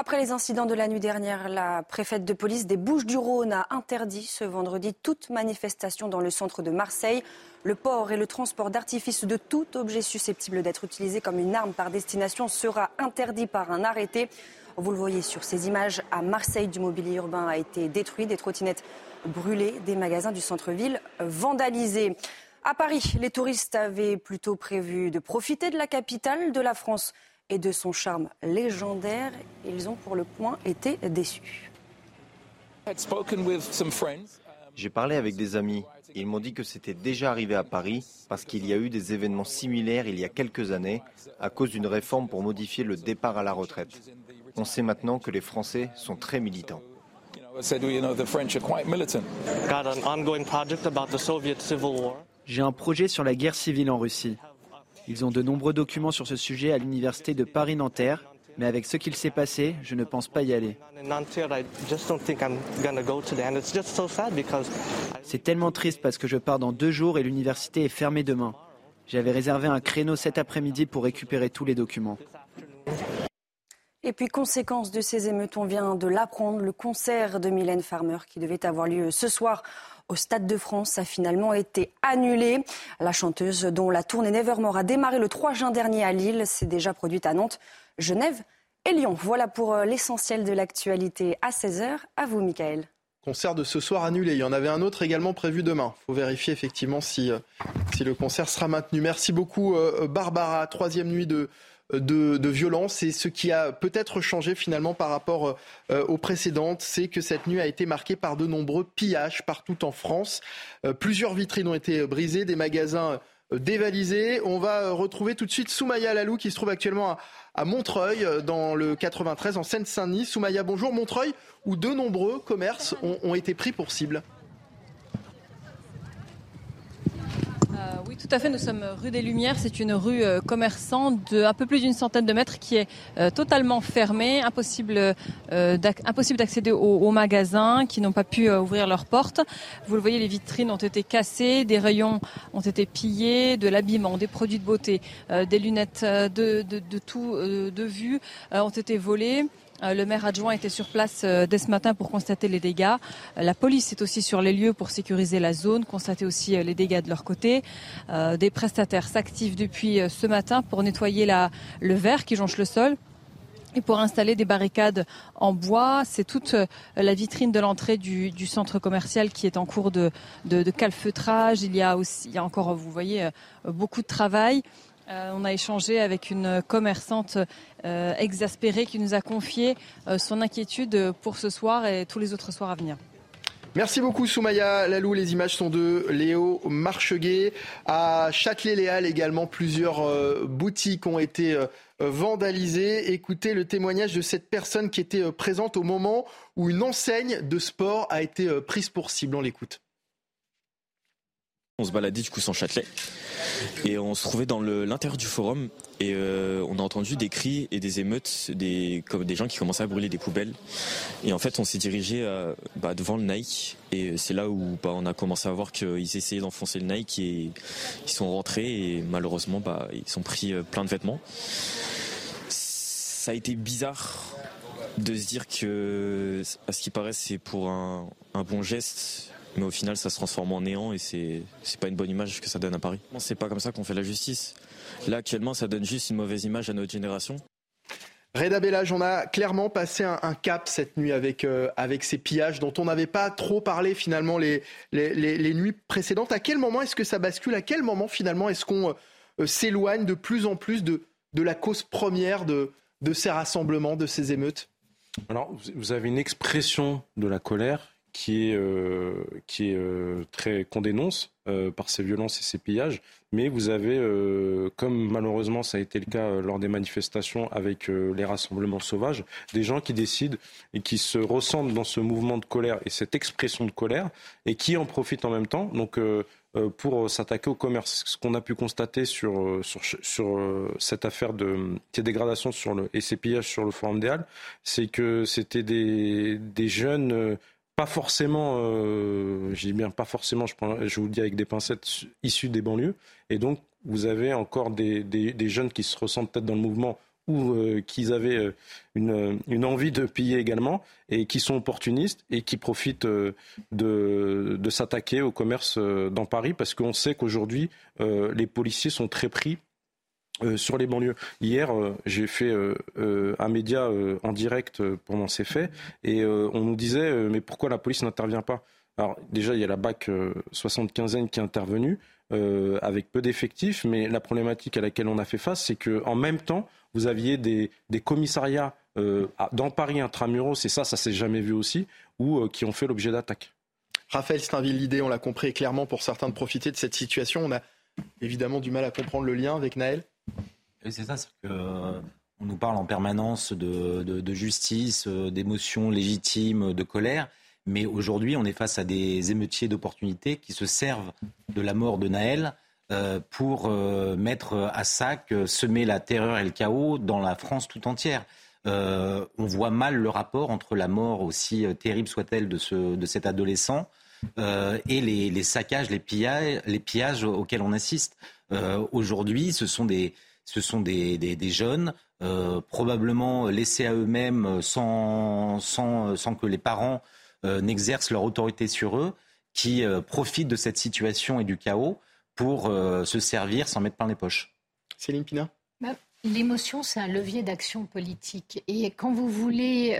Après les incidents de la nuit dernière, la préfète de police des Bouches-du-Rhône a interdit ce vendredi toute manifestation dans le centre de Marseille. Le port et le transport d'artifices de tout objet susceptible d'être utilisé comme une arme par destination sera interdit par un arrêté. Vous le voyez sur ces images, à Marseille, du mobilier urbain a été détruit, des trottinettes brûlées, des magasins du centre-ville vandalisés. À Paris, les touristes avaient plutôt prévu de profiter de la capitale de la France et de son charme légendaire. Ils ont pour le point été déçus. J'ai parlé avec des amis. Ils m'ont dit que c'était déjà arrivé à Paris parce qu'il y a eu des événements similaires il y a quelques années à cause d'une réforme pour modifier le départ à la retraite. On sait maintenant que les Français sont très militants. J'ai un projet sur la guerre civile en Russie. Ils ont de nombreux documents sur ce sujet à l'université de Paris-Nanterre, mais avec ce qu'il s'est passé, je ne pense pas y aller. C'est tellement triste parce que je pars dans deux jours et l'université est fermée demain. J'avais réservé un créneau cet après-midi pour récupérer tous les documents. Et puis, conséquence de ces émeutes, on vient de l'apprendre, le concert de Mylène Farmer qui devait avoir lieu ce soir au Stade de France a finalement été annulée. La chanteuse, dont la tournée Nevermore a démarré le 3 juin dernier à Lille, s'est déjà produite à Nantes, Genève et Lyon. Voilà pour euh, l'essentiel de l'actualité à 16h. À vous, Michael. Concert de ce soir annulé. Il y en avait un autre également prévu demain. Il faut vérifier effectivement si, euh, si le concert sera maintenu. Merci beaucoup, euh, Barbara. Troisième nuit de, de, violence. Et ce qui a peut-être changé finalement par rapport euh, aux précédentes, c'est que cette nuit a été marquée par de nombreux pillages partout en France. Euh, plusieurs vitrines ont été brisées, des magasins euh, dévalisés. On va retrouver tout de suite Soumaya Lalou qui se trouve actuellement à, Montreuil dans le 93 en Seine-Saint-Denis. Soumaya, bonjour. Montreuil où de nombreux commerces ont été pris pour cible. Euh, oui, tout à fait. Nous sommes rue des Lumières. C'est une rue euh, commerçante de un peu plus d'une centaine de mètres qui est euh, totalement fermée, impossible, impossible d'accéder aux, magasins qui n'ont pas pu ouvrir leurs portes. Vous le voyez, les vitrines ont été cassées, des rayons ont été pillés, de l'habillement, des produits de beauté, des lunettes de, de, de tout de vue ont été volées. Euh, le maire adjoint était sur place euh, dès ce matin pour constater les dégâts. Euh, la police est aussi sur les lieux pour sécuriser la zone, constater aussi les dégâts de leur côté. Des prestataires s'activent depuis ce matin pour nettoyer le verre qui jonche le sol. Et pour installer des barricades en bois, c'est toute la vitrine de l'entrée du, centre commercial qui est en cours de calfeutrage. Il y a aussi, il y a encore, vous voyez, beaucoup de travail. Euh, on a échangé avec une commerçante euh, exaspérée qui nous a confié euh, son inquiétude pour ce soir et tous les autres soirs à venir. Merci beaucoup Soumaya Lalou. Les images sont de Léo Marcheguet. À Châtelet-Léal également, plusieurs boutiques ont été vandalisées. Écoutez le témoignage de cette personne qui était présente au moment où une enseigne de sport a été prise pour cible. On l'écoute. On se baladait du coup sans Châtelet et on se trouvait dans l'intérieur du forum et euh, on a entendu des cris et des émeutes, des, comme des gens qui commençaient à brûler des poubelles. Et en fait, on s'est dirigé euh, bah, devant le Nike et c'est là où bah, on a commencé à voir qu'ils essayaient d'enfoncer le Nike et ils sont rentrés et malheureusement bah, ils ont pris euh, plein de vêtements. Ça a été bizarre de se dire que, à ce qui paraît, c'est pour un bon geste mais au final ça se transforme en néant et c'est c'est pas une bonne image que ça donne à Paris. C'est pas comme ça qu'on fait la justice? Là actuellement ça donne juste une mauvaise image à notre génération. Reda Bellage, on a clairement passé un, cap cette nuit avec, euh, avec ces pillages dont on n'avait pas trop parlé finalement les, les, les, nuits précédentes. À quel moment est-ce que ça bascule? À quel moment finalement est-ce qu'on euh, s'éloigne de plus en plus de, de la cause première de, de ces rassemblements, de ces émeutes? Alors, vous avez une expression de la colère qui est, euh, qui est euh, très qu'on dénonce euh, par ces violences et ces pillages. Mais vous avez, comme malheureusement ça a été le cas lors des manifestations avec les rassemblements sauvages, des gens qui décident et qui se ressentent dans ce mouvement de colère et cette expression de colère et qui en profitent en même temps. Donc pour s'attaquer au commerce. Ce qu'on a pu constater sur, sur, sur cette affaire de ces dégradations sur le, et ces pillages sur le Forum des Halles, c'est que c'était des, des jeunes pas forcément, euh, je dis bien pas forcément, je, je vous le dis avec des pincettes, issus des banlieues. Et donc, vous avez encore des, des, jeunes qui se ressentent peut-être dans le mouvement ou euh, qui avaient euh, une, une, envie de piller également et qui sont opportunistes et qui profitent de, de s'attaquer au commerce dans Paris parce qu'on sait qu'aujourd'hui, les policiers sont très pris euh, sur les banlieues. Hier, euh, j'ai fait euh, un média en direct pendant ces faits et on nous disait mais pourquoi la police n'intervient pas? Alors déjà, il y a la BAC 75N qui est intervenue avec peu d'effectifs, mais la problématique à laquelle on a fait face, c'est que en même temps, vous aviez des, des commissariats dans Paris intramuros, et ça, ça s'est jamais vu aussi, ou qui ont fait l'objet d'attaques. Raphaël Steinville, l'idée, on l'a compris clairement pour certains de profiter de cette situation. On a évidemment du mal à comprendre le lien avec Naël c'est ça, c'est euh, on nous parle en permanence de, justice, euh, d'émotions légitimes, de colère. Mais aujourd'hui, on est face à des émeutiers d'opportunités qui se servent de la mort de Naël euh, pour mettre à sac, semer la terreur et le chaos dans la France tout entière. on voit mal le rapport entre la mort, aussi terrible soit-elle, de, cet adolescent et les, saccages, les pillages auxquels on assiste. Aujourd'hui, ce sont des, ce sont des, jeunes, euh, probablement laissés à eux-mêmes sans, sans, sans, que les parents euh, n'exercent leur autorité sur eux, qui euh, profitent de cette situation et du chaos pour se servir sans mettre plein les poches. Céline Pina? Bah, L'émotion, c'est un levier d'action politique. Et quand vous voulez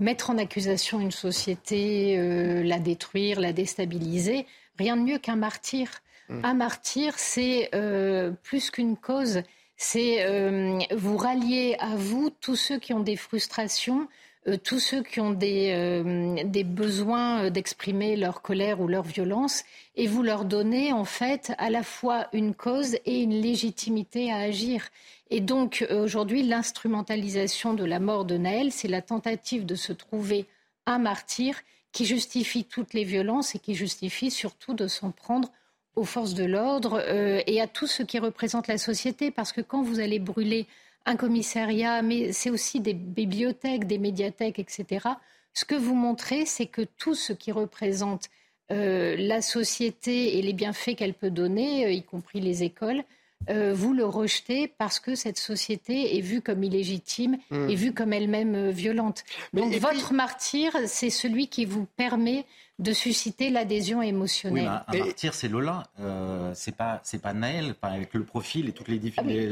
mettre en accusation une société, la détruire, la déstabiliser, rien de mieux qu'un martyr. Un martyr, c'est euh, plus qu'une cause, c'est euh, vous rallier à vous tous ceux qui ont des frustrations, euh, tous ceux qui ont des, des besoins d'exprimer leur colère ou leur violence, et vous leur donnez en fait à la fois une cause et une légitimité à agir. Et donc aujourd'hui, l'instrumentalisation de la mort de Naël, c'est la tentative de se trouver un martyr qui justifie toutes les violences et qui justifie surtout de s'en prendre aux forces de l'ordre euh, et à tout ce qui représente la société, parce que quand vous allez brûler un commissariat, mais c'est aussi des bibliothèques, des médiathèques, etc., ce que vous montrez, c'est que tout ce qui représente euh, la société et les bienfaits qu'elle peut donner, euh, y compris les écoles, vous le rejetez parce que cette société est vue comme illégitime mmh. et vue comme elle-même violente. Donc votre martyr, c'est celui qui vous permet de susciter l'adhésion émotionnelle. Oui, un, martyr, c'est Lola. Euh, c'est pas, c'est pas Naël, avec le profil et toutes les difficultés.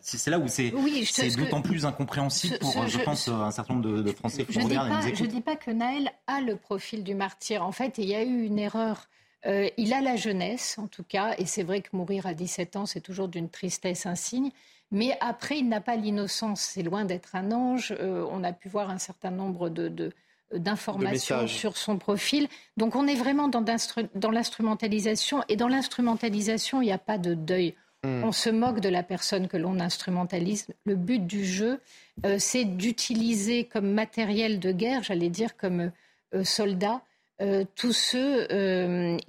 c'est là où c'est, c'est d'autant plus incompréhensible pour, je, pense, un certain nombre de, Français qui regardent Je ne dis pas que Naël a le profil du martyr. En fait, il y a eu une erreur. Euh, il a la jeunesse, en tout cas, et c'est vrai que mourir à 17 ans, c'est toujours d'une tristesse insigne. Mais après, il n'a pas l'innocence. C'est loin d'être un ange. Euh, on a pu voir un certain nombre de d'informations sur son profil. Donc on est vraiment dans, dans l'instrumentalisation. Et dans l'instrumentalisation, il n'y a pas de deuil. Hmm. On se moque de la personne que l'on instrumentalise. Le but du jeu, euh, c'est d'utiliser comme matériel de guerre, j'allais dire comme euh, soldats, euh, tous ceux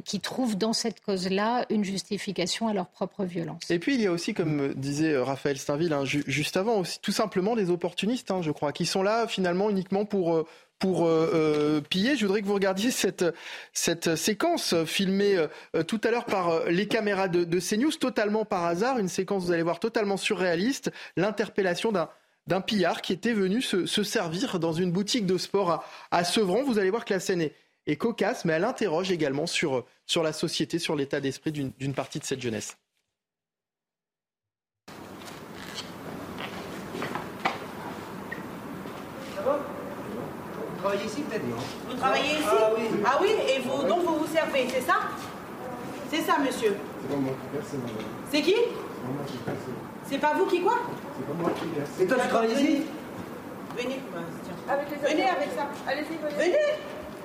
qui trouvent dans cette cause-là une justification à leur propre violence. Et puis il y a aussi, comme disait Raphaël Steinville hein, juste avant, aussi, tout simplement des opportunistes, hein, je crois, qui sont là finalement uniquement pour pour euh, euh, piller. Je voudrais que vous regardiez cette, cette séquence filmée euh, tout à l'heure par les caméras de, CNews, totalement par hasard, une séquence, vous allez voir, totalement surréaliste, l'interpellation d'un d'un pillard qui était venu se, se, servir dans une boutique de sport à, à, Sevran. Vous allez voir que la scène est, est cocasse, mais elle interroge également sur, sur la société, sur l'état d'esprit d'une partie de cette jeunesse. travaillez ici peut-être Vous travaillez ici ah oui. ah oui. et vous, donc vous vous servez, c'est ça C'est ça, monsieur C'est pas moi qui verse, C'est qui C'est pas vous qui quoi C'est pas moi qui verse. Et toi, tu travailles ici Venez, avec les venez avec ça. Allez-y, venez. Venez,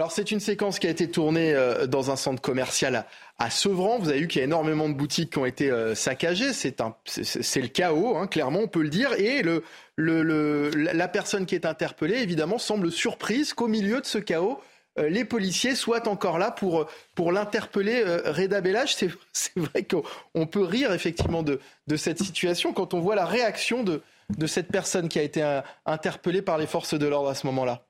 Alors c'est une séquence qui a été tournée euh, dans un centre commercial à Sevran. Vous avez vu qu'il y a énormément de boutiques qui ont été euh, saccagées. C'est c'est le chaos, hein, clairement, on peut le dire. Et le, le, la personne qui est interpellée, évidemment, semble surprise qu'au milieu de ce chaos, euh, les policiers soient encore là pour, pour l'interpeller. Reda Bellage, c'est vrai qu'on peut rire effectivement de, cette situation quand on voit la réaction de, cette personne qui a été interpellée par les forces de l'ordre à ce moment-là.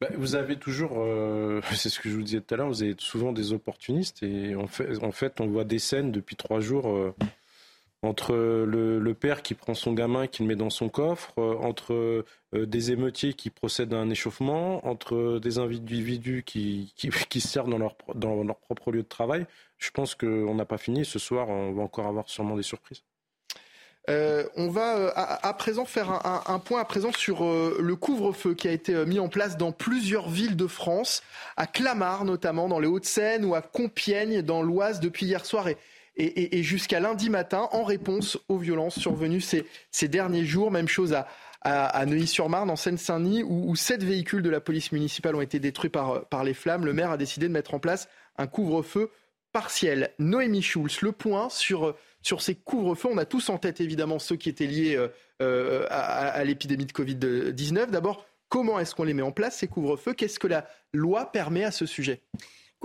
Bah, vous avez toujours, c'est ce que je vous disais tout à l'heure, vous avez souvent des opportunistes et en fait, on voit des scènes depuis trois jours entre le, père qui prend son gamin qui le met dans son coffre, euh, entre euh, des émeutiers qui procèdent à un échauffement, entre des individus qui, qui, se servent dans leur, dans leur propre lieu de travail. Je pense qu'on n'a pas fini. Ce soir, on va encore avoir sûrement des surprises. Euh, on va à, présent faire un, point à présent sur le couvre-feu qui a été mis en place dans plusieurs villes de France, à Clamart notamment dans les Hauts-de-Seine ou à Compiègne dans l'Oise depuis hier soir et, et, jusqu'à lundi matin en réponse aux violences survenues ces, derniers jours. Même chose à, Neuilly-sur-Marne, en Seine-Saint-Denis, où, sept véhicules de la police municipale ont été détruits par, par les flammes. Le maire a décidé de mettre en place un couvre-feu partiel. Noémie Schulz, le point sur, sur ces couvre-feux. On a tous en tête évidemment ceux qui étaient liés euh, euh, à, à l'épidémie de Covid-19. D'abord, comment est-ce qu'on les met en place, ces couvre-feux? Qu'est-ce que la loi permet à ce sujet?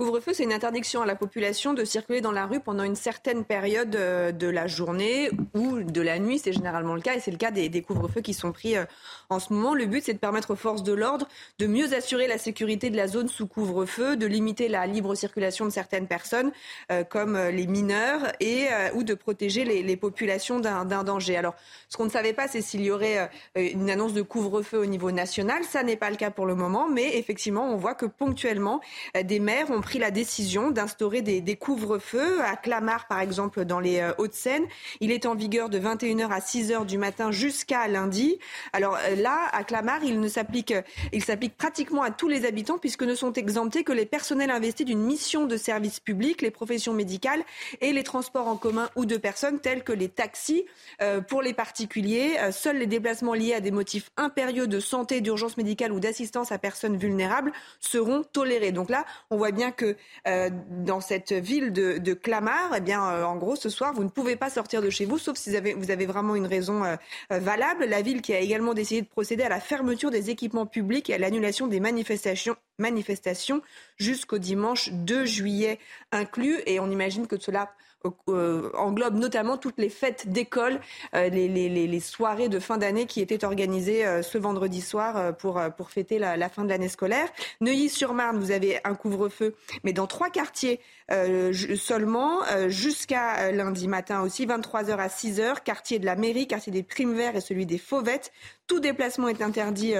Couvre-feu, c'est une interdiction à la population de circuler dans la rue pendant une certaine période euh, de la journée ou de la nuit. C'est généralement le cas et c'est le cas des, couvre-feux qui sont pris euh, en ce moment. Le but, c'est de permettre aux forces de l'ordre de mieux assurer la sécurité de la zone sous couvre-feu, de limiter la libre circulation de certaines personnes, euh, comme les mineurs, et ou de protéger les populations d'un danger. Alors, ce qu'on ne savait pas, c'est s'il y aurait une annonce de couvre-feu au niveau national. Ça n'est pas le cas pour le moment, mais effectivement, on voit que ponctuellement, des maires ont pris la décision d'instaurer des, couvre-feux. À Clamart, par exemple, dans les euh, Hauts-de-Seine, il est en vigueur de 21h à 6h du matin jusqu'à lundi. Alors euh, là, à Clamart, il ne s'applique, il s'applique pratiquement à tous les habitants puisque ne sont exemptés que les personnels investis d'une mission de service public, les professions médicales et les transports en commun ou de personnes tels que les taxis. Euh, pour les particuliers, seuls les déplacements liés à des motifs impérieux de santé, d'urgence médicale ou d'assistance à personnes vulnérables seront tolérés. Donc là, on voit bien que euh, dans cette ville de, Clamart, eh bien, euh, en gros, ce soir, vous ne pouvez pas sortir de chez vous, sauf si vous avez, vraiment une raison euh, valable. La ville qui a également décidé de procéder à la fermeture des équipements publics et à l'annulation des manifestations, manifestations jusqu'au dimanche 2 juillet inclus. Et on imagine que cela euh, englobe notamment toutes les fêtes d'école, euh, les, soirées de fin d'année qui étaient organisées euh, ce vendredi soir pour, pour fêter la, la fin de l'année scolaire. Neuilly-sur-Marne, vous avez un couvre-feu, mais dans trois quartiers seulement, jusqu'à lundi matin aussi, 23h à 6h, quartier de la mairie, quartier des Primes Verts et celui des Fauvettes. Tout déplacement est interdit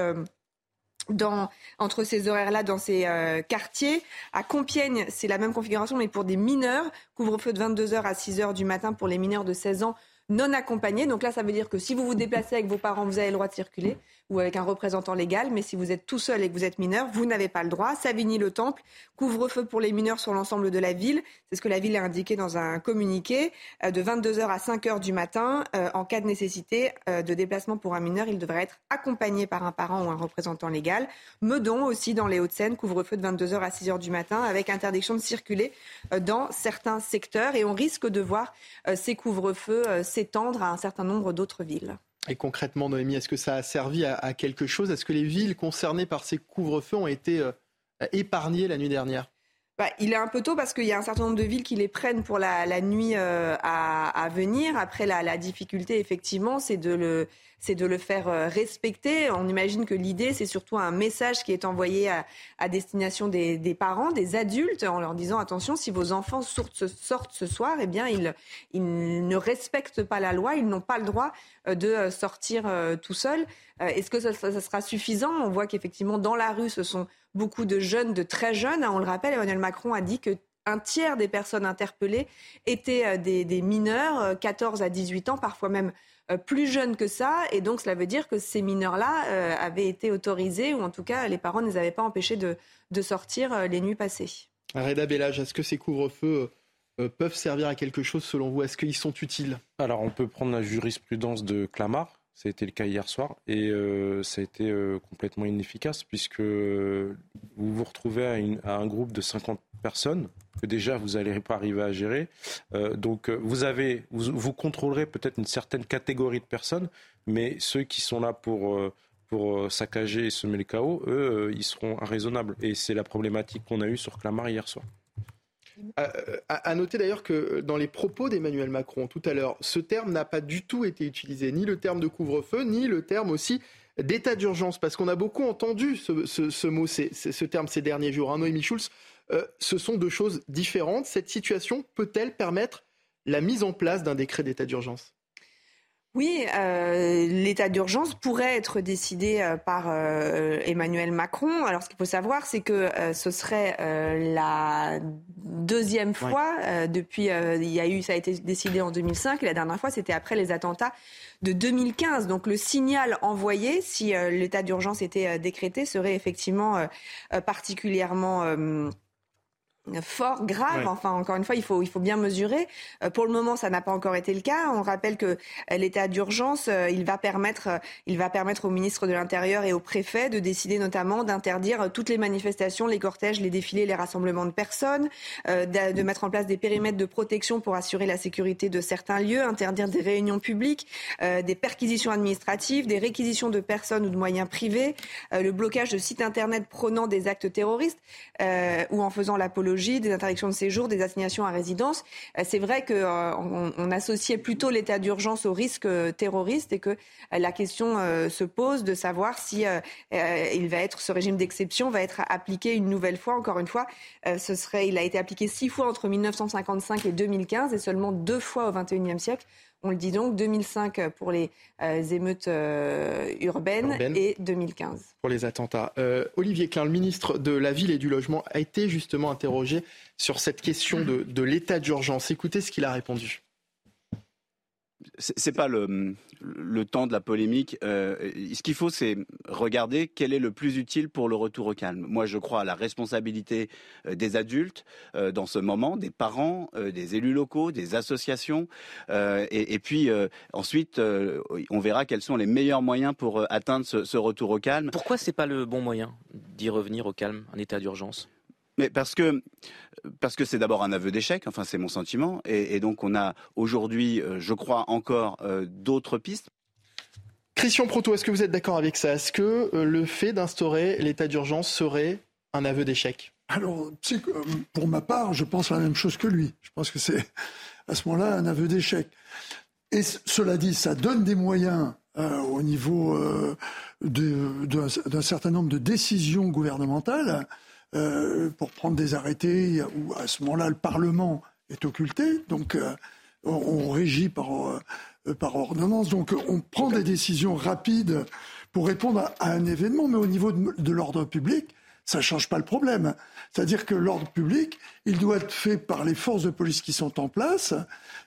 dans, entre ces horaires-là dans ces euh, quartiers. À Compiègne, c'est la même configuration, mais pour des mineurs. Couvre-feu de 22h à 6h du matin pour les mineurs de 16 ans non accompagnés. Donc là, ça veut dire que si vous vous déplacez avec vos parents, vous avez le droit de circuler ou avec un représentant légal. Mais si vous êtes tout seul et que vous êtes mineur, vous n'avez pas le droit. Savigny-le-Temple, couvre-feu pour les mineurs sur l'ensemble de la ville. C'est ce que la ville a indiqué dans un communiqué. Euh, de 22h à 5h du matin, euh, en cas de nécessité euh, de déplacement pour un mineur, il devrait être accompagné par un parent ou un représentant légal. Meudon aussi dans les Hauts-de-Seine, couvre-feu de 22h à 6h du matin avec interdiction de circuler dans certains secteurs. Et on risque de voir ces couvre-feux s'étendre à un certain nombre d'autres villes. Et concrètement, Noémie, est-ce que ça a servi à, quelque chose? Est-ce que les villes concernées par ces couvre-feux ont été euh, épargnées la nuit dernière? Bah, il est un peu tôt parce qu'il y a un certain nombre de villes qui les prennent pour la, nuit euh, à, venir. Après, la, difficulté, effectivement, c'est de le, c'est de le faire euh, respecter. On imagine que l'idée, c'est surtout un message qui est envoyé à, destination des, parents, des adultes, en leur disant attention, si vos enfants sortent, ce soir, eh bien, ils, ils, ne respectent pas la loi, ils n'ont pas le droit euh, de sortir tout seuls. Est-ce que ça, ça sera suffisant? On voit qu'effectivement, dans la rue, ce sont beaucoup de jeunes, de très jeunes. On le rappelle, Emmanuel Macron a dit que un tiers des personnes interpellées étaient euh, des, mineurs, 14 euh, à 18 ans, parfois même euh, plus jeunes que ça. Et donc, cela veut dire que ces mineurs-là avaient été autorisés, ou en tout cas, les parents ne les avaient pas empêchés de, sortir les nuits passées. Reda Bellage, est-ce que ces couvre-feux peuvent servir à quelque chose selon vous? Est-ce qu'ils sont utiles? Alors, on peut prendre la jurisprudence de Clamart ça a été le cas hier soir et euh, ça a été euh, complètement inefficace puisque vous vous retrouvez à, un groupe de 50 personnes que déjà vous n'allez pas arriver à gérer. Euh, donc vous avez, vous, contrôlerez peut-être une certaine catégorie de personnes, mais ceux qui sont là pour pour saccager et semer le chaos, eux, ils seront irraisonnables. Et c'est la problématique qu'on a eue sur Clamart hier soir. À, noter d'ailleurs que dans les propos d'Emmanuel Macron tout à l'heure, ce terme n'a pas du tout été utilisé, ni le terme de couvre-feu, ni le terme aussi d'état d'urgence, parce qu'on a beaucoup entendu ce, mot, ce terme ces derniers jours. Hein, Noémie Schulz, euh, ce sont deux choses différentes. Cette situation peut-elle permettre la mise en place d'un décret d'état d'urgence? Oui, euh, l'état d'urgence pourrait être décidé euh, par euh, Emmanuel Macron. Alors, ce qu'il faut savoir, c'est que ce serait la deuxième fois depuis. il y a eu, ça a été décidé en 2005 et la dernière fois, c'était après les attentats de 2015. Donc, le signal envoyé, si l'état d'urgence était décrété, serait effectivement particulièrement fort, grave. Enfin, encore une fois, il faut, il faut bien mesurer. Euh, pour le moment, ça n'a pas encore été le cas. On rappelle que euh, l'état d'urgence, euh, il va permettre, il va permettre au ministre de l'Intérieur et au préfet de décider notamment d'interdire toutes les manifestations, les cortèges, les défilés, les rassemblements de personnes, de, mettre en place des périmètres de protection pour assurer la sécurité de certains lieux, interdire des réunions publiques, des perquisitions administratives, des réquisitions de personnes ou de moyens privés, le blocage de sites internet prônant des actes terroristes ou en faisant l'apologie des interdictions de séjour, des assignations à résidence. Euh, c'est vrai qu'on euh, associait plutôt l'état d'urgence au risque euh, terroriste et que la question se pose de savoir si il va être ce régime d'exception va être appliqué une nouvelle fois. Encore une fois, ce serait, il a été appliqué six fois entre 1955 et 2015 et seulement deux fois au XXIe siècle. On le dit donc, 2005 pour les euh, émeutes euh, urbaines, et 2015. Pour les attentats. Euh, Olivier Klein, le ministre de la Ville et du Logement, a été justement interrogé sur cette question de l'état d'urgence. Écoutez ce qu'il a répondu c'est pas le, le, temps de la polémique. Euh, ce qu'il faut, c'est regarder quel est le plus utile pour le retour au calme. Moi, je crois à la responsabilité euh, des adultes euh, dans ce moment, des parents, des élus locaux, des associations, et, puis ensuite, on verra quels sont les meilleurs moyens pour atteindre ce, ce retour au calme. Pourquoi c'est pas le bon moyen d'y revenir au calme, un état d'urgence? Mais parce que parce que c'est d'abord un aveu d'échec, enfin c'est mon sentiment, et, donc on a aujourd'hui, euh, je crois encore, euh, d'autres pistes. Christian Proto, est-ce que vous êtes d'accord avec ça? Est-ce que euh, le fait d'instaurer l'état d'urgence serait un aveu d'échec? Alors, pour ma part, je pense la même chose que lui. Je pense que c'est à ce moment-là un aveu d'échec. Et cela dit, ça donne des moyens au niveau d'un certain nombre de décisions gouvernementales euh, pour prendre des arrêtés où à ce moment-là le Parlement est occulté, donc euh, on, régit par, euh, par ordonnance, donc on prend des décisions rapides pour répondre à, un événement, mais au niveau de, l'ordre public, ça ne change pas le problème. C'est-à-dire que l'ordre public, il doit être fait par les forces de police qui sont en place.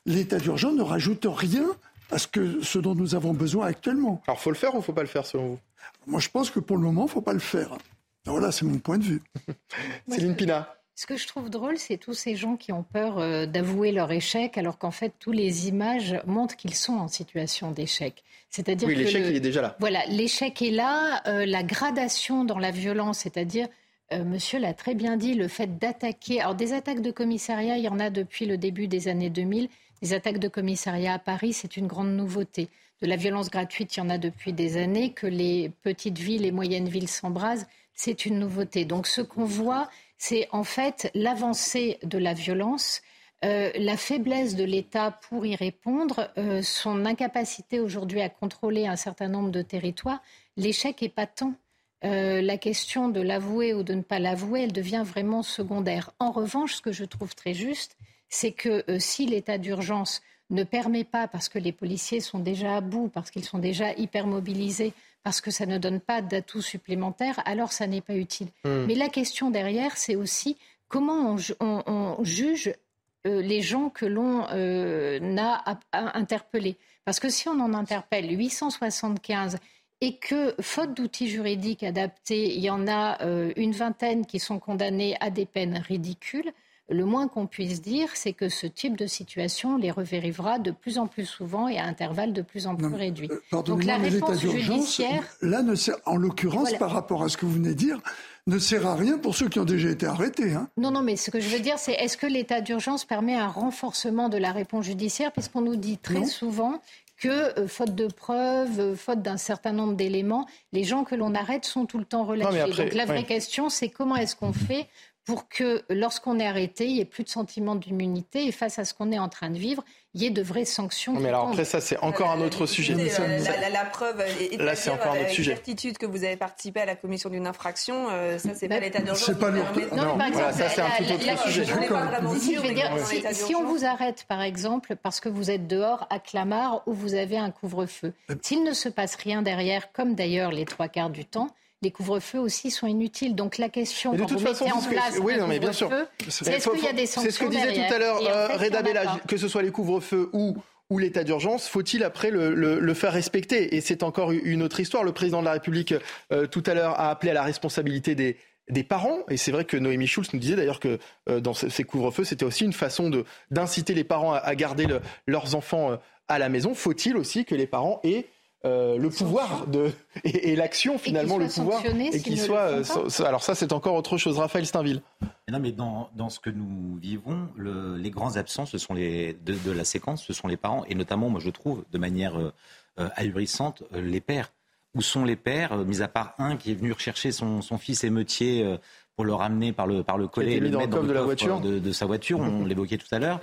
L'état d'urgence ne rajoute rien à ce, que, ce dont nous avons besoin actuellement. Alors, faut le faire ou faut pas le faire selon vous? Moi, je pense que pour le moment, il faut pas le faire. Voilà, c'est mon point de vue. Céline Pina. Ce que je trouve drôle, c'est tous ces gens qui ont peur euh, d'avouer leur échec, alors qu'en fait, toutes les images montrent qu'ils sont en situation d'échec. C'est-à-dire oui, l'échec, il est déjà là. Voilà, l'échec est là. Euh, la gradation dans la violence, c'est-à-dire, euh, monsieur l'a très bien dit, le fait d'attaquer. Alors, des attaques de commissariat, il y en a depuis le début des années 2000. Les attaques de commissariat à Paris, c'est une grande nouveauté. De la violence gratuite, il y en a depuis des années. Que les petites villes et moyennes villes s'embrasent, c'est une nouveauté. Donc, ce qu'on voit, c'est en fait l'avancée de la violence, euh, la faiblesse de l'État pour y répondre, euh, son incapacité aujourd'hui à contrôler un certain nombre de territoires. L'échec est pas tant. Euh, la question de l'avouer ou de ne pas l'avouer, elle devient vraiment secondaire. En revanche, ce que je trouve très juste, c'est que si l'état d'urgence ne permet pas, parce que les policiers sont déjà à bout, parce qu'ils sont déjà hyper mobilisés, parce que ça ne donne pas d'atouts supplémentaires, alors ça n'est pas utile. Hmm. Mais la question derrière, c'est aussi comment on, juge euh, les gens que l'on euh, a interpellés. Parce que si on en interpelle 875 et que, faute d'outils juridiques adaptés, il y en a euh, une vingtaine qui sont condamnés à des peines ridicules, le moins qu'on puisse dire, c'est que ce type de situation les revérivera de plus en plus souvent et à intervalles de plus en plus réduits. Euh, Donc la réponse judiciaire... Là, ne en l'occurrence, par rapport à ce que vous venez de dire, ne sert à rien pour ceux qui ont déjà été arrêtés. Hein. Non, non, mais ce que je veux dire, c'est est-ce que l'état d'urgence permet un renforcement de la réponse judiciaire? Puisqu'on nous dit très souvent que, euh, faute de preuves, euh, faute d'un certain nombre d'éléments, les gens que l'on arrête sont tout le temps relâchés. Donc la vraie question, c'est comment est-ce qu'on fait pour que lorsqu'on est arrêté, il n'y ait plus de sentiment d'immunité et face à ce qu'on est en train de vivre, il y ait de vraies sanctions. mais alors après, ça, c'est encore un autre sujet. Euh, la, preuve est Là, c'est encore un autre sujet. certitude que vous avez participé à la commission d'une infraction, euh, ça, c'est pas l'état d'urgence. C'est pas lourd. Non, non voilà, ça, c'est un tout autre sujet. Si, on vous arrête, par exemple, parce que vous êtes dehors à Clamart où vous avez un couvre-feu, s'il ne se passe rien derrière, comme d'ailleurs les trois quarts du temps, les couvre-feux aussi sont inutiles. Donc la question, quand vous mettez en place oui, non, mais bien sûr. c'est est-ce qu'il y a des sanctions C'est ce que disait tout à l'heure euh, Reda Bellage, que ce soit les couvre-feux ou ou l'état d'urgence, faut-il après le, faire respecter? Et c'est encore une autre histoire. Le président de la République, euh, tout à l'heure, a appelé à la responsabilité des, des parents. Et c'est vrai que Noémie Schulz nous disait d'ailleurs que euh, dans ces couvre-feux, c'était aussi une façon de, d'inciter les parents à, garder leurs enfants à la maison. Faut-il aussi que les parents aient euh, le pouvoir de, et, l'action finalement, le pouvoir, et qu'il soit. Euh, alors ça, c'est encore autre chose. Raphaël Steinville. Non, mais dans, dans ce que nous vivons, le, les grands absents, ce sont les de, la séquence, ce sont les parents, et notamment, moi, je trouve, de manière euh, ahurissante, les pères. Où sont les pères, mis à part un qui est venu rechercher son, son fils émeutier pour le ramener par le par le collet et le mettre dans, le de la voiture de, de, sa voiture. On l'évoquait tout à l'heure.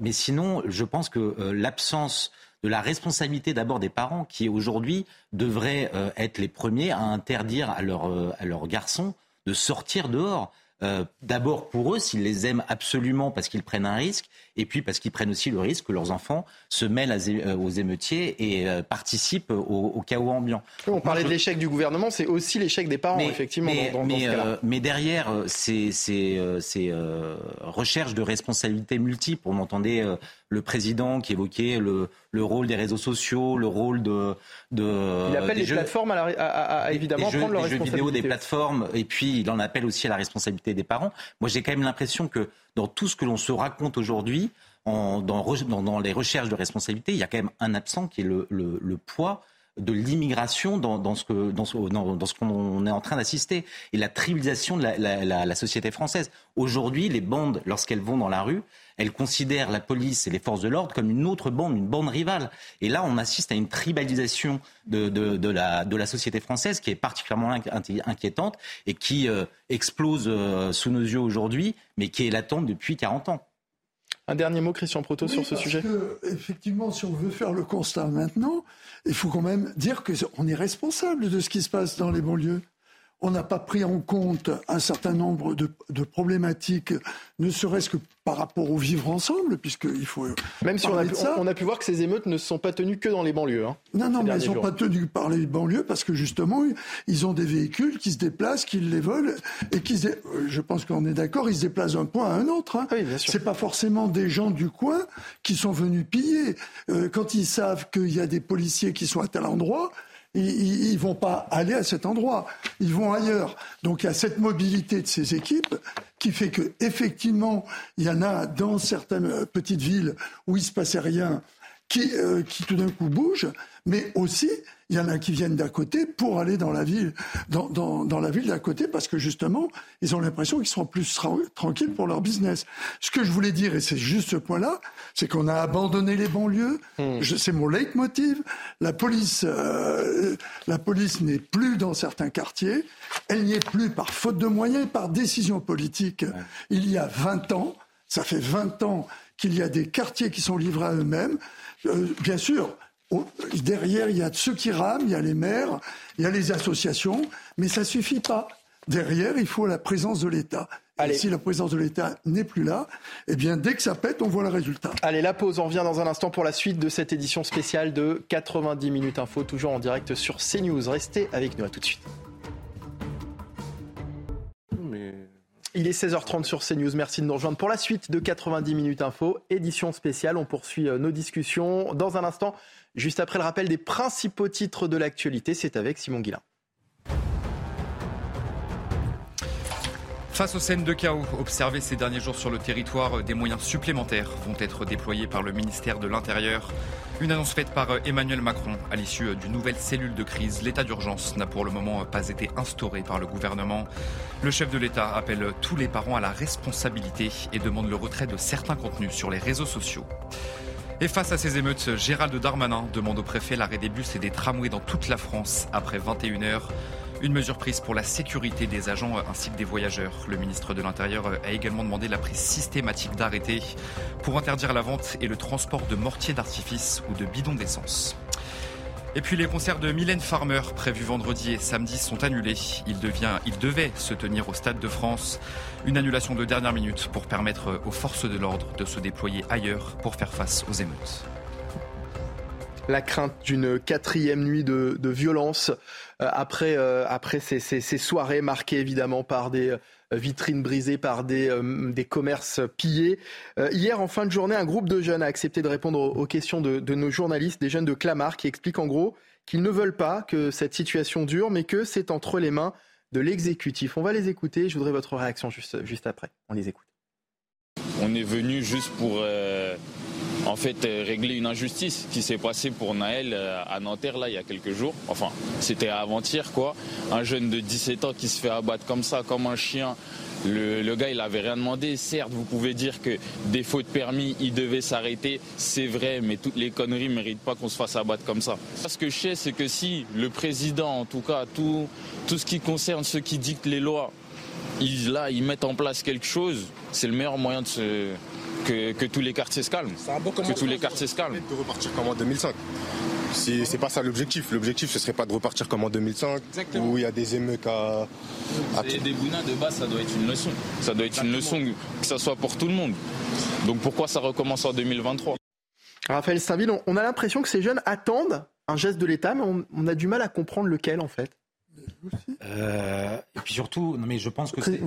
mais sinon, je pense que l'absence de la responsabilité d'abord des parents qui aujourd'hui devraient euh, être les premiers à interdire à, leur, euh, leurs garçons de sortir dehors. Euh, d'abord pour eux, s'ils les aiment absolument parce qu'ils prennent un risque, et puis parce qu'ils prennent aussi le risque que leurs enfants se mêlent aux émeutiers et participent au, chaos ambiant. On parlait de l'échec du gouvernement, c'est aussi l'échec des parents, effectivement. Mais, mais, derrière ces, ces, ces recherches de responsabilités multiples, on entendait le président qui évoquait le, le, rôle des réseaux sociaux, le rôle de... de il appelle les plateformes à, à, évidemment des prendre jeux, des jeux vidéo, des plateformes, et puis il en appelle aussi à la responsabilité des parents. Moi j'ai quand même l'impression que dans tout ce que l'on se raconte aujourd'hui, dans, les recherches de responsabilité, il y a quand même un absent qui est le, poids de l'immigration dans, ce qu'on est en train d'assister et la trivialisation de la société française. Aujourd'hui, les bandes, lorsqu'elles vont dans la rue, elles considèrent la police et les forces de l'ordre comme une autre bande, une bande rivale. Et là, on assiste à une tribalisation de, de, de, la, de la, société française qui est particulièrement inquiétante et qui euh, explose euh, sous nos yeux aujourd'hui, mais qui est latente depuis 40 ans. Un dernier mot, Christian Proto, sur ce sujet. Que, effectivement, si on veut faire le constat maintenant, il faut quand même dire qu'on est responsable de ce qui se passe dans les banlieues. On n'a pas pris en compte un certain nombre de, problématiques, ne serait-ce que par rapport au vivre ensemble, puisqu'il faut. Même si on a, pu, on a, pu, voir que ces émeutes ne sont pas tenues que dans les banlieues. Hein, non, non, mais elles ne sont pas tenues par les banlieues parce que justement, ils ont des véhicules qui se déplacent, qui les volent et qui se Je pense qu'on est d'accord, ils se déplacent d'un point à un autre. Hein. Oui, C'est pas forcément des gens du coin qui sont venus piller. Euh, quand ils savent qu'il y a des policiers qui sont à tel endroit, ils ne vont pas aller à cet endroit, ils vont ailleurs. Donc il y a cette mobilité de ces équipes qui fait que effectivement, il y en a dans certaines petites villes où il se passait rien, qui, euh, qui tout d'un coup bougent, mais aussi il y en a qui viennent d'à côté pour aller dans la ville, dans, dans, dans la ville d'à côté, parce que justement, ils ont l'impression qu'ils seront plus tranquilles pour leur business. Ce que je voulais dire, et c'est juste ce point-là, c'est qu'on a abandonné les banlieues. Hmm. C'est mon leitmotiv. La police, euh, la police n'est plus dans certains quartiers. Elle n'y est plus par faute de moyens, par décision politique. Il y a 20 ans, ça fait 20 ans qu'il y a des quartiers qui sont livrés à eux-mêmes. Euh, bien sûr, derrière, il y a ceux qui rament, il y a les maires, il y a les associations, mais ça suffit pas. Derrière, il faut la présence de l'État. Et si la présence de l'État n'est plus là, eh bien, dès que ça pète, on voit le résultat. Allez, la pause. On revient dans un instant pour la suite de cette édition spéciale de 90 minutes info, toujours en direct sur CNews. Restez avec nous. À tout de suite. Il est 16h30 sur CNews. Merci de nous rejoindre pour la suite de 90 minutes info, édition spéciale. On poursuit euh, nos discussions dans un instant. Juste après le rappel des principaux titres de l'actualité, c'est avec Simon Guillain. Face aux scènes de chaos observées ces derniers jours sur le territoire, des moyens supplémentaires vont être déployés par le ministère de l'Intérieur. Une annonce faite par Emmanuel Macron à l'issue d'une nouvelle cellule de crise. L'état d'urgence n'a pour le moment pas été instauré par le gouvernement. Le chef de l'État appelle tous les parents à la responsabilité et demande le retrait de certains contenus sur les réseaux sociaux. Et face à ces émeutes, Gérald Darmanin demande au préfet l'arrêt des bus et des tramways dans toute la France après 21 heures. Une mesure prise pour la sécurité des agents ainsi que des voyageurs. Le ministre de l'Intérieur a également demandé la prise systématique d'arrêtés pour interdire la vente et le transport de mortiers d'artifice ou de bidons d'essence. Et puis les concerts de Mylène Farmer prévus vendredi et samedi sont annulés. Il, devient, devait se tenir au Stade de France. Une annulation de dernière minute pour permettre aux forces de l'ordre de se déployer ailleurs pour faire face aux émeutes. La crainte d'une quatrième nuit de, violence euh, après, euh, après ces, soirées marquées évidemment par des euh, vitrines brisées, par des, des commerces pillés. hier, en fin de journée, un groupe de jeunes a accepté de répondre aux, questions de, nos journalistes, des jeunes de Clamart, qui expliquent en gros qu'ils ne veulent pas que cette situation dure, mais que c'est entre les mains de l'exécutif. On va les écouter. Je voudrais votre réaction juste, juste après. On les écoute. On est venu juste pour euh, en fait euh, régler une injustice qui s'est passée pour Naël euh, à Nanterre là il y a quelques jours. Enfin, c'était avant-hier quoi. Un jeune de 17 ans qui se fait abattre comme ça, comme un chien. Le, gars, il avait rien demandé. Certes, vous pouvez dire que des fautes permis, il devait s'arrêter. C'est vrai, mais toutes les conneries ne méritent pas qu'on se fasse abattre comme ça. Ce que je sais, c'est que si le président, en tout cas, tout, tout ce qui concerne ceux qui dictent les lois, ils, là, ils mettent en place quelque chose, c'est le meilleur moyen de se, que, tous les quartiers se calment. que tous les quartiers se calment. De repartir comme en 2005. C'est pas ça l'objectif. L'objectif, ce serait pas de repartir comme en 2005, où il y a des émeutes à. Des bounas de base, ça doit être une leçon. Ça doit être une leçon, que ça soit pour tout le monde. Donc pourquoi ça recommence en 2023 Raphaël Saint-Ville, on a l'impression que ces jeunes attendent un geste de l'État, mais on, a du mal à comprendre lequel en fait. Euh, et puis surtout, non mais je pense que c'est.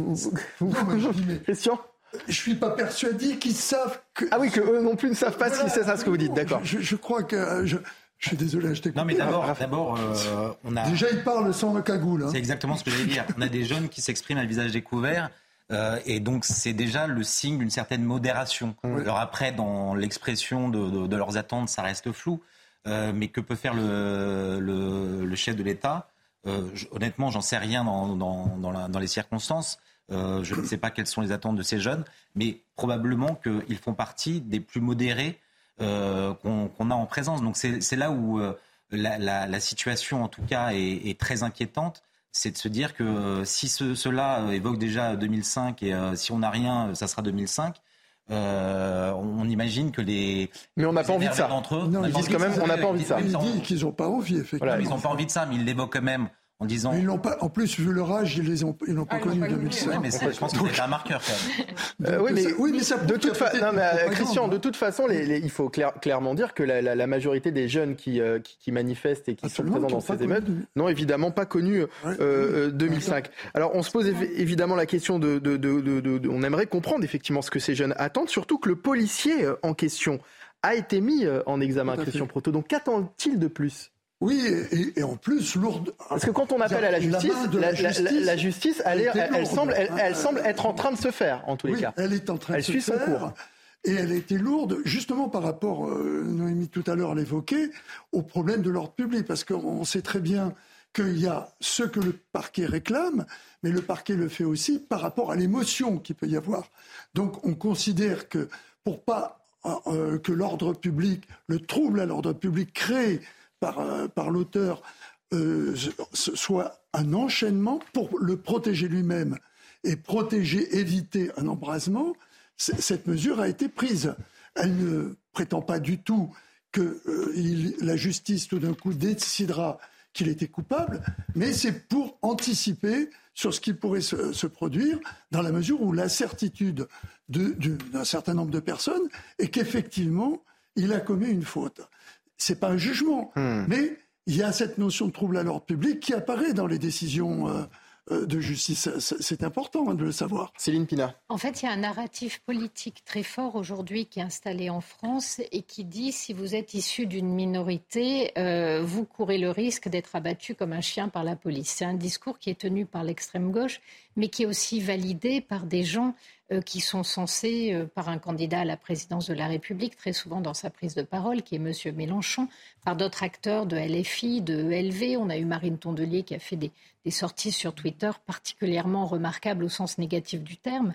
Christian je suis pas persuadé qu'ils savent que. Ah oui, que eux non plus ne savent pas ce, c'est ça ce que vous dites, d'accord. Je, crois que. Euh, je, suis désolé, je Non, mais d'abord, d'abord euh, on a. Déjà, ils parlent sans le cagoule. Hein. C'est exactement ce que j'allais dire. On a des jeunes qui s'expriment à le visage découvert. Euh, et donc, c'est déjà le signe d'une certaine modération. Alors, après, dans l'expression de, de, leurs attentes, ça reste flou. mais que peut faire le, le, le chef de l'État? Honnêtement, j'en sais rien dans, dans, dans, la, dans les circonstances. Euh, je ne sais pas quelles sont les attentes de ces jeunes, mais probablement qu'ils font partie des plus modérés euh, qu'on a en présence. Donc c'est là où euh, la, situation, en tout cas, est, très inquiétante. C'est de se dire que si cela évoque déjà 2005 et si on n'a rien, ça sera 2005. on, imagine que les. Mais on n'a pas envie de ça. non, ils disent quand même, on n'a pas envie de ça. Ils disent qu'ils n'ont pas envie, effectivement. ils n'ont pas envie de ça, mais ils l'évoquent quand même en disant. ils l'ont pas, en plus, vu leur âge, ils l'ont pas Ah, connu en Oui, 2005. mais c'est- je pense que c'est un marqueur quand même. Euh, oui, mais, oui, mais ça de toute fa- non, mais, euh, Christian, de toute façon, les- les- il faut clair- clairement dire que la, la- la majorité des jeunes qui, euh, qui, qui manifestent et qui Absolument, sont présents qui dans ces émeutes n'ont évidemment pas connu euh, euh, 2005. Alors, on se pose évi- évidemment la question de, de, de- de- de- de- on aimerait comprendre effectivement ce que ces jeunes attendent, surtout que le policier en question a été mis en examen, Christian. Proto. Donc, qu'attend-il de plus? Oui, et, et en plus, lourde. Parce que quand on appelle à la justice, la, la- la- la justice, elle, est- semble, elle, elle Euh, semble être en train de se faire, en tous les cas. Elle est en train de se suit son faire. cours. Et elle a été lourde, justement par rapport, euh, Noémie tout à l'heure l'évoquait, au problème de l'ordre public. Parce qu'on sait très bien qu'il y a ce que le parquet réclame, mais le parquet le fait aussi par rapport à l'émotion qu'il peut y avoir. Donc on considère que pour pas euh, que l'ordre public, le trouble à l'ordre public créé par, l'auteur euh, soit un enchaînement pour le protéger lui-même et protéger, éviter un embrasement, cette mesure a été prise. Elle ne prétend pas du tout que euh, la justice tout d'un coup décidera qu'il était coupable, mais c'est pour anticiper sur ce qui pourrait se, se produire dans la mesure où la certitude de- de- d'un certain nombre de personnes est qu'effectivement il a commis une faute. C'est pas un jugement, mais il y a cette notion de trouble à l'ordre public qui apparaît dans les décisions euh, euh, de justice. C'est- important hein, de le savoir. Céline Pina. En fait, il y a un narratif politique très fort aujourd'hui qui est installé en France et qui dit si vous êtes issu d'une minorité, euh, vous courez le risque d'être abattu comme un chien par la police. C'est un discours qui est tenu par l'extrême gauche, mais qui est aussi validé par des gens qui sont censés, euh, par un candidat à la présidence de la République, très souvent dans sa prise de parole, qui est M. Mélenchon, par d'autres acteurs de LFI, de ELV. On a eu Marine Tondelier qui a fait des, des sorties sur Twitter particulièrement remarquables au sens négatif du terme.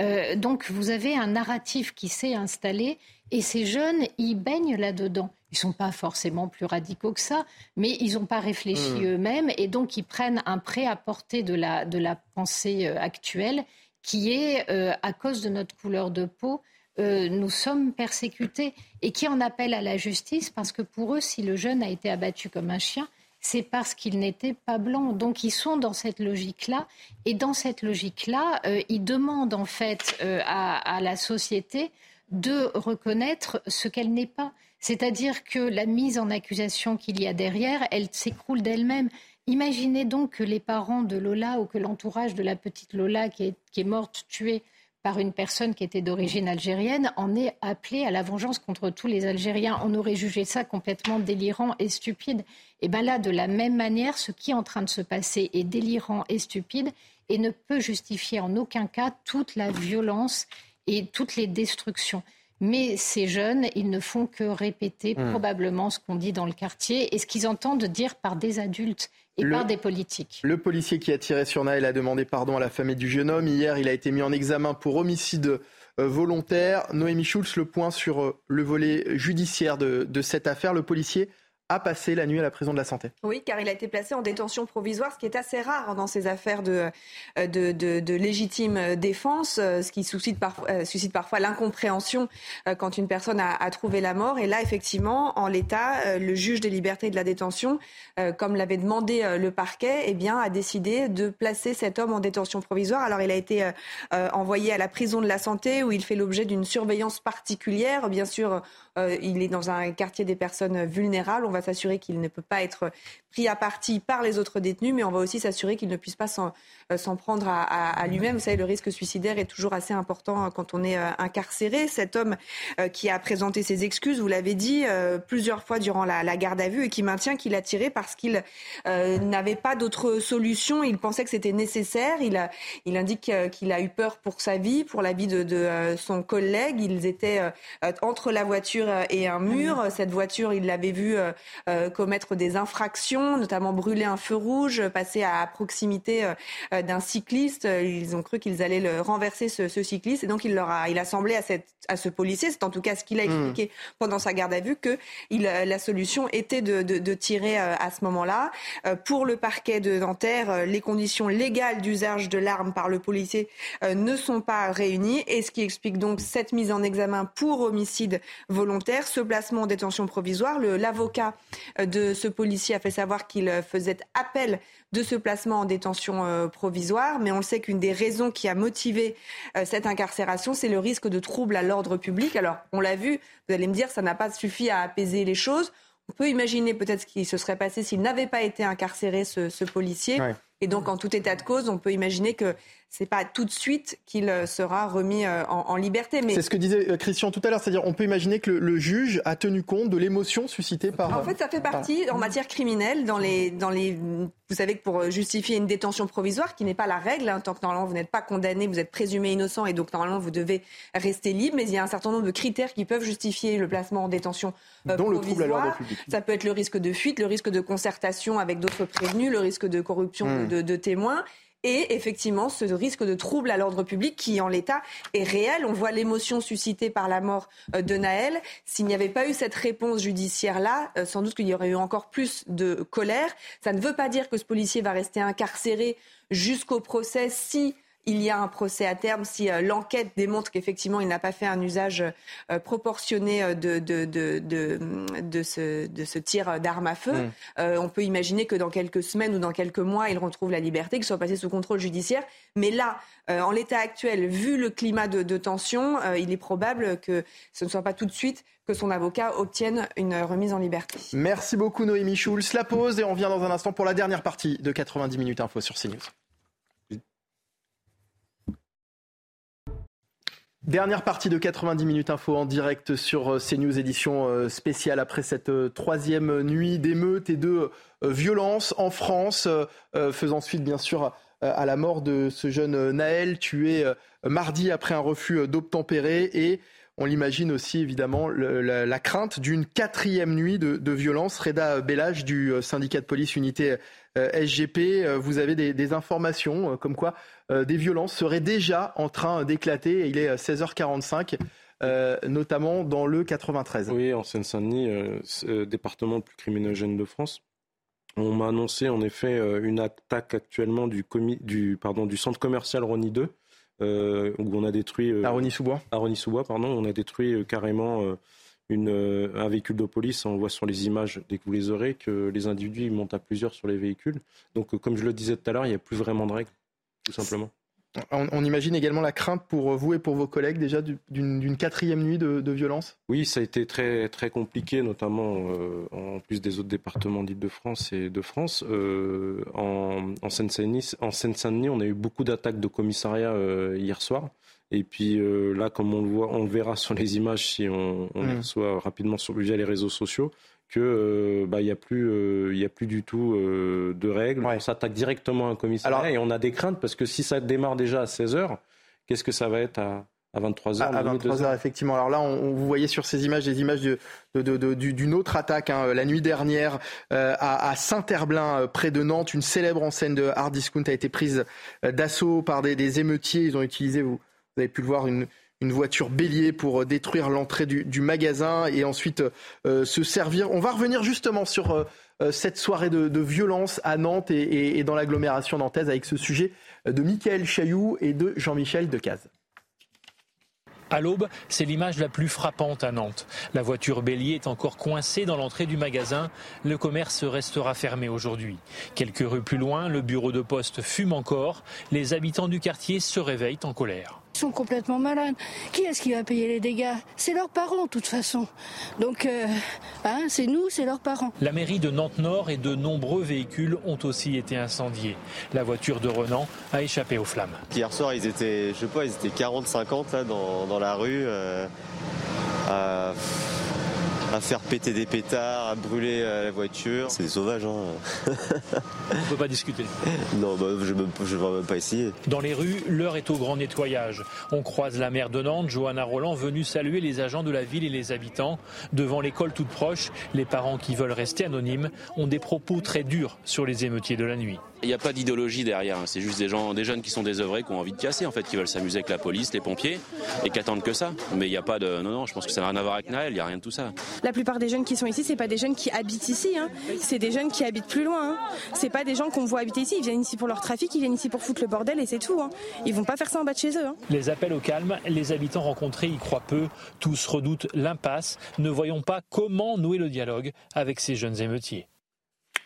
Euh, donc vous avez un narratif qui s'est installé et ces jeunes, ils baignent là-dedans. Ils sont pas forcément plus radicaux que ça, mais ils n'ont pas réfléchi Mmh. eux-mêmes et donc ils prennent un prêt-à-porter de la, de la pensée euh, actuelle qui est, euh, à cause de notre couleur de peau, euh, nous sommes persécutés et qui en appelle à la justice parce que pour eux, si le jeune a été abattu comme un chien, c'est parce qu'il n'était pas blanc. Donc ils sont dans cette logique-là. Et dans cette logique-là, euh, ils demandent en fait euh, à, à la société de reconnaître ce qu'elle n'est pas. C'est-à-dire que la mise en accusation qu'il y a derrière, elle s'écroule d'elle-même. Imaginez donc que les parents de Lola ou que l'entourage de la petite Lola qui est, morte, tuée par une personne qui était d'origine algérienne, en est appelé à la vengeance contre tous les Algériens. On aurait jugé ça complètement délirant et stupide. Et bien là, de la même manière, ce qui est en train de se passer est délirant et stupide et ne peut justifier en aucun cas toute la violence et toutes les destructions. Mais ces jeunes, ils ne font que répéter Hmm. probablement ce qu'on dit dans le quartier et ce qu'ils entendent dire par des adultes et Le- par des politiques. Le policier qui a tiré sur Naël a demandé pardon à la famille du jeune homme. Hier, il a été mis en examen pour homicide euh, volontaire. Noémie Schulz, le point sur euh, le volet judiciaire de, de cette affaire. Le policier a passé la nuit à la prison de la santé. Oui, car il a été placé en détention provisoire, ce qui est assez rare dans ces affaires de, euh, de, légitime défense, euh, ce qui suscite, parfois- euh, l'incompréhension euh, quand une personne a, trouvé la mort. Et là, effectivement, en l'état, euh, le juge des libertés de la détention, euh, comme l'avait demandé euh, le parquet, eh bien, a décidé de placer cet homme en détention provisoire. Alors, il a été euh, euh, envoyé à la prison de la santé où il fait l'objet d'une surveillance particulière. Bien sûr, euh, il est dans un quartier des personnes vulnérables. On va s'assurer qu'il ne peut pas être pris à partie par les autres détenus, mais on va aussi s'assurer qu'il ne puisse pas s'en euh, prendre à, à- à lui-même. Vous savez, le risque suicidaire est toujours assez important euh, quand on est euh, incarcéré. Cet homme euh, qui a présenté ses excuses, vous l'avez dit, plusieurs fois durant la, la garde à vue et qui maintient qu'il a tiré parce qu'il euh, n'avait pas d'autre solution. Il pensait que c'était nécessaire. Il, a, il indique qu'il a eu peur pour sa vie, pour la vie de, de, son collègue. Ils étaient euh, entre la voiture et un mur. Cette voiture, il l'avait vu euh, commettre des infractions, notamment brûler un feu rouge, passer à proximité euh, euh, d'un cycliste. Ils ont cru qu'ils allaient le renverser ce, ce cycliste et donc il leur a, il a semblé à, cette, à ce policier, c'est en tout cas ce qu'il a Mm. expliqué pendant sa garde à vue, que il, euh, la solution était de, de, de tirer euh, à ce moment-là. Pour le parquet de Nanterre, les conditions légales d'usage de l'arme par le policier ne sont pas réunies et ce qui explique donc cette mise en examen pour homicide volontaire, ce placement en détention provisoire. L'avocat de ce policier a fait savoir qu'il faisait appel de ce placement en détention provisoire. Mais on le sait qu'une des raisons qui a motivé cette incarcération, c'est le risque de troubles à l'ordre public. Alors, on l'a vu, vous allez me dire, ça n'a pas suffi à apaiser les choses. On peut imaginer peut-être ce qui se serait passé s'il n'avait pas été incarcéré, ce, policier. Et donc, en tout état de cause, on peut imaginer que c'est pas tout de suite qu'il euh, sera remis euh, en, liberté. Mais c'est ce que disait euh, Christian tout à l'heure, c'est-à-dire on peut imaginer que le, juge a tenu compte de l'émotion suscitée par. En fait, ça fait partie en matière criminelle dans les dans les. Vous savez que pour justifier une détention provisoire, qui n'est pas la règle, hein, tant que normalement vous n'êtes pas condamné, vous êtes présumé innocent et donc normalement vous devez rester libre, mais il y a un certain nombre de critères qui peuvent justifier le placement en détention Dont provisoire. Le trouble à public. Ça peut être le risque de fuite, le risque de concertation avec d'autres prévenus, le risque de corruption hmm. de, de témoins et effectivement ce risque de trouble à l'ordre public qui, en l'état, est réel. On voit l'émotion suscitée par la mort euh, de Naël. S'il n'y avait pas eu cette réponse judiciaire-là, euh, sans doute qu'il y aurait eu encore plus de colère. Ça ne veut pas dire que ce policier va rester incarcéré jusqu'au procès si il y a un procès à terme, si euh, l'enquête démontre qu'effectivement il n'a pas fait un usage euh, proportionné euh, de, de, de, de, ce, de ce tir d'arme à feu, mm. on peut imaginer que dans quelques semaines ou dans quelques mois, il retrouve la liberté, qu'il soit passé sous contrôle judiciaire. Mais là, en l'état actuel, vu le climat de, tension, il est probable que ce ne soit pas tout de suite que son avocat obtienne une remise en liberté. Merci beaucoup Noémie Schulz. La pause et on vient dans un instant pour la dernière partie de 90 minutes info sur CNews. Dernière partie de 90 minutes info en direct sur euh, CNews édition euh, spéciale après cette euh, troisième nuit d'émeutes et de violence en France, faisant suite bien sûr à la mort de ce jeune Naël tué mardi après un refus d'obtempérer et on l'imagine aussi évidemment la, crainte d'une quatrième nuit de, de violence. Reda Bellage du syndicat de police unité SGP, euh, vous avez des, informations euh, comme quoi des violences seraient déjà en train d'éclater. Il est 16h45. notamment dans le 93. Oui, en Seine-Saint-Denis, département le plus criminogène de France. On m'a annoncé en effet une attaque actuellement du, du, pardon, du centre commercial Rony 2, où on a détruit. à Rony-sous-Bois À Rony-sous-Bois, pardon. On a détruit carrément euh, un véhicule de police, on voit sur les images dès que vous les aurez que les individus montent à plusieurs sur les véhicules. Donc, euh, comme je le disais tout à l'heure, il n'y a plus vraiment de règles, tout simplement. On, imagine également la crainte pour vous et pour vos collègues déjà d'une quatrième nuit de, violence? Oui, ça a été très, très compliqué, notamment euh, en plus des autres départements d'Île-de-France et de France. en, en Seine-Saint-Denis, on a eu beaucoup d'attaques de commissariat hier soir. Et puis euh, là, comme on le voit, on le verra sur les images si on, on les mm. reçoit rapidement sur, via les réseaux sociaux, que euh, bah, il a plus euh, a plus du tout de règles. On s'attaque directement à un commissariat et on a des craintes parce que si ça démarre déjà à 16 h qu'est-ce que ça va être à à 23h. À, 23h, effectivement. Alors là, on, vous voyez sur ces images des images d'une de, de, autre attaque hein, la nuit dernière à, à Saint-Herblain, près de Nantes. Une célèbre enseigne de hard discount a été prise d'assaut par des, des, émeutiers. Ils ont utilisé, vous, vous avez pu le voir, une, voiture bélier pour euh, détruire l'entrée du, magasin et ensuite euh, se servir. On va revenir justement sur euh, cette soirée de, violence à Nantes et, dans l'agglomération nantaise avec ce sujet de Michael Chailloux et de Jean-Michel Decaze. À l'aube, c'est l'image la plus frappante à Nantes. La voiture bélier est encore coincée dans l'entrée du magasin. Le commerce restera fermé aujourd'hui. Quelques rues plus loin, le bureau de poste fume encore. Les habitants du quartier se réveillent en colère. Sont complètement malades. Qui est-ce qui va payer les dégâts? C'est leurs parents, de toute façon. Donc, euh, hein, c'est nous, c'est leurs parents. La mairie de Nantes-Nord et de nombreux véhicules ont aussi été incendiés. La voiture de Renan a échappé aux flammes. Hier soir, ils étaient, je sais pas, ils étaient 40-50 dans, la rue. Euh, à faire péter des pétards, à brûler euh, la voiture. C'est des sauvages. Hein. On ne peut pas discuter. Non, bah, je ne vais même pas essayer. Dans les rues, l'heure est au grand nettoyage. On croise la maire de Nantes, Johanna Roland, venue saluer les agents de la ville et les habitants. Devant l'école toute proche, les parents qui veulent rester anonymes ont des propos très durs sur les émeutiers de la nuit. Il n'y a pas d'idéologie derrière, hein. c'est juste des gens, des jeunes qui sont désœuvrés, qui ont envie de casser, en fait, qui veulent s'amuser avec la police, les pompiers, et qui attendent que ça. Mais il n'y a pas de, non, non, je pense que ça n'a rien à voir avec Naël, il n'y a rien de tout ça. La plupart des jeunes qui sont ici, c'est pas des jeunes qui habitent ici, hein. c'est des jeunes qui habitent plus loin. Hein. C'est pas des gens qu'on voit habiter ici, ils viennent ici pour leur trafic, ils viennent ici pour foutre le bordel et c'est tout. Hein. Ils vont pas faire ça en bas de chez eux. Hein. Les appels au calme, les habitants rencontrés y croient peu, tous redoutent l'impasse. Ne voyons pas comment nouer le dialogue avec ces jeunes émeutiers.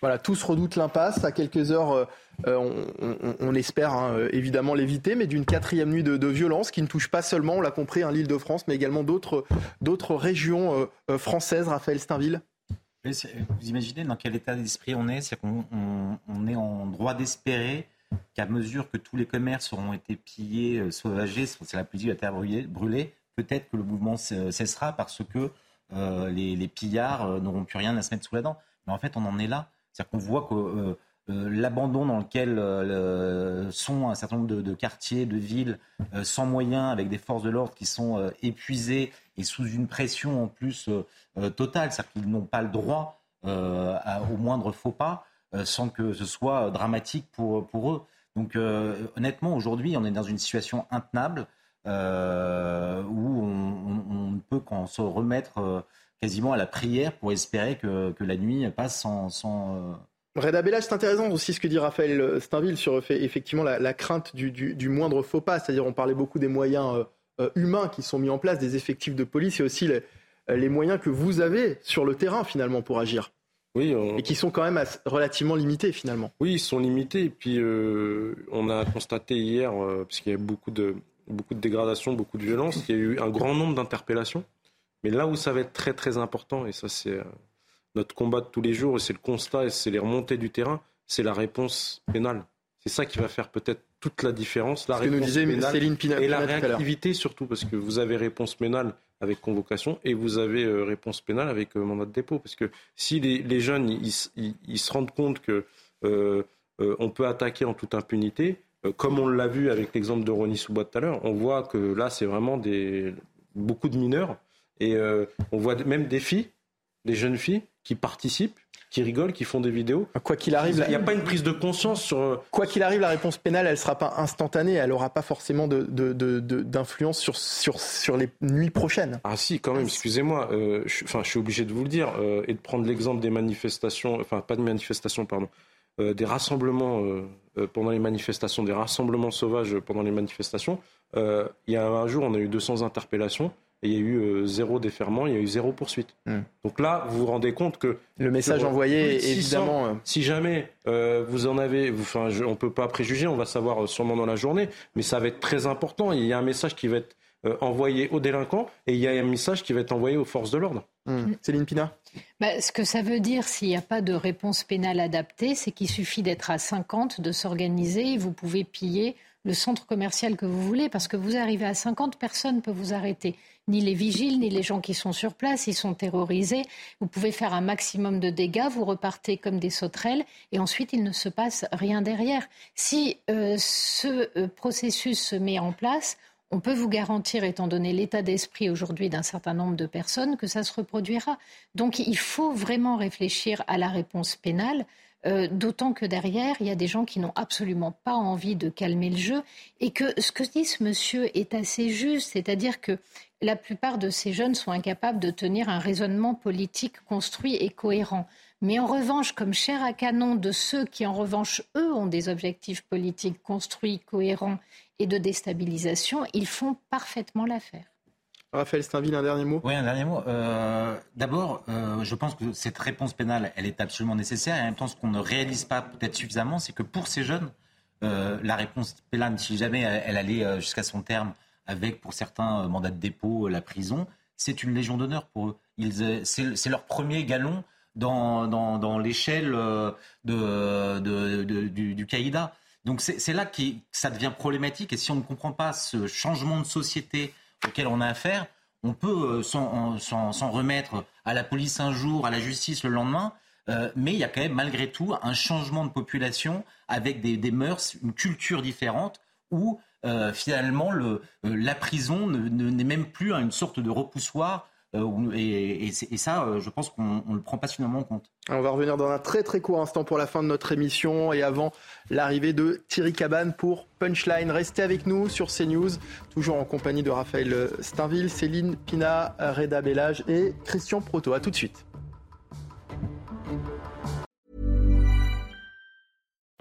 Voilà, tous redoutent l'impasse. À quelques heures, euh, euh, on, espère hein, euh, évidemment l'éviter, mais d'une quatrième nuit de, violence qui ne touche pas seulement, on l'a compris, hein, l'île de France, mais également d'autres régions françaises. Raphaël Steinville vous imaginez dans quel état d'esprit on est C'est qu'on on, est en droit d'espérer qu'à mesure que tous les commerces auront été pillés, sauvagés, c'est la politique de la terre brûlée, peut-être que le mouvement cessera parce que les, pillards n'auront plus rien à se mettre sous la dent. Mais en fait, on en est là. C'est-à-dire qu'on voit que euh, euh, l'abandon dans lequel euh, sont un certain nombre de, quartiers, de villes sans moyens, avec des forces de l'ordre qui sont épuisées et sous une pression en plus totale, c'est-à-dire qu'ils n'ont pas le droit au moindre faux pas sans que ce soit dramatique pour, pour eux. Donc honnêtement, aujourd'hui, on est dans une situation intenable où on, ne peut qu'en se remettre quasiment à la prière pour espérer que, que la nuit passe sans. sans euh, Reda Bella, c'est intéressant aussi ce que dit Raphaël Steinville sur effectivement la, crainte du, du, moindre faux pas. C'est-à-dire, on parlait beaucoup des moyens euh, euh, humains qui sont mis en place, des effectifs de police et aussi les, les, moyens que vous avez sur le terrain finalement pour agir. Oui, Et qui sont quand même relativement limités finalement. Oui, ils sont limités. Et puis, on a constaté hier, puisqu'il y a beaucoup de, beaucoup de dégradation, beaucoup de violence, il y a eu un grand nombre d'interpellations. Mais là où ça va être très très important, et ça c'est euh, notre combat de tous les jours, et c'est le constat, et c'est les remontées du terrain, c'est la réponse pénale. C'est ça qui va faire peut-être toute la différence. La réponse Céline et la réactivité surtout, parce que vous avez réponse pénale avec convocation et vous avez euh, réponse pénale avec euh, mandat de dépôt. Parce que si les, jeunes ils, se rendent compte que on peut attaquer en toute impunité, comme on l'a vu avec l'exemple de Ronnie Soubois tout à l'heure, on voit que là c'est vraiment des beaucoup de mineurs et euh, on voit même des filles, des jeunes filles qui participent, qui rigolent, qui font des vidéos. Quoi qu'il arrive, il n'y a pas une prise de conscience sur. Euh, Quoi qu'il arrive, la réponse pénale, elle ne sera pas instantanée, elle n'aura pas forcément d'influence sur, sur, sur les nuits prochaines. Ah si, quand même, excusez-moi, euh, je, enfin, je suis obligé de vous le dire, et de prendre l'exemple des manifestations, enfin pas de manifestations, pardon, des rassemblements pendant les manifestations, des rassemblements sauvages pendant les manifestations. il y a un jour, on a eu 200 interpellations il y a eu euh, zéro déferment, il y a eu zéro poursuite. Hmm. Donc là, vous vous rendez compte que le message envoyé, évidemment, euh, si jamais euh, vous en avez, enfin, on peut pas préjuger, on va savoir sûrement dans la journée, mais ça va être très important. Il y a un message qui va être envoyé aux délinquants et il y a un message qui va être envoyé aux forces de l'ordre. Hmm. Céline Pina. Bah, ce que ça veut dire s'il n'y a pas de réponse pénale adaptée, c'est qu'il suffit d'être à 50, de s'organiser et vous pouvez piller le centre commercial que vous voulez, parce que vous arrivez à 50, personne ne peut vous arrêter. Ni les vigiles, ni les gens qui sont sur place, ils sont terrorisés. Vous pouvez faire un maximum de dégâts, vous repartez comme des sauterelles, et ensuite il ne se passe rien derrière. Si euh, ce euh, processus se met en place, on peut vous garantir, étant donné l'état d'esprit aujourd'hui d'un certain nombre de personnes, que ça se reproduira. Donc il faut vraiment réfléchir à la réponse pénale. Euh, d'autant que derrière, il y a des gens qui n'ont absolument pas envie de calmer le jeu et que ce que dit ce monsieur est assez juste, c'est-à-dire que la plupart de ces jeunes sont incapables de tenir un raisonnement politique construit et cohérent. Mais en revanche, comme chair à canon de ceux qui, en revanche, eux, ont des objectifs politiques construits, cohérents et de déstabilisation, ils font parfaitement l'affaire. Raphaël Steinville, un dernier mot Oui, un dernier mot. Euh, d'abord, euh, je pense que cette réponse pénale, elle est absolument nécessaire. Et en même temps, ce qu'on ne réalise pas peut-être suffisamment, c'est que pour ces jeunes, euh, la réponse pénale, si jamais elle, allait jusqu'à son terme, avec pour certains mandats de dépôt, la prison, c'est une légion d'honneur pour eux. C'est leur premier galon dans, dans, l'échelle de, de, du, du caïda. Donc c'est là que ça devient problématique. Et si on ne comprend pas ce changement de société, auquel on a affaire, on peut euh, s'en remettre à la police un jour, à la justice le lendemain, euh, mais il y a quand même malgré tout un changement de population avec des, mœurs, une culture différente où euh, finalement le, la prison n'est même plus une sorte de repoussoir Euh, et, ça, euh, je pense qu'on ne le prend pas suffisamment en compte. On va revenir dans un très très court instant pour la fin de notre émission et avant l'arrivée de Thierry Cabane pour Punchline. Restez avec nous sur CNews, toujours en compagnie de Raphaël Steinville, Céline Pina, Reda Bellage et Christian Proto. A tout de suite.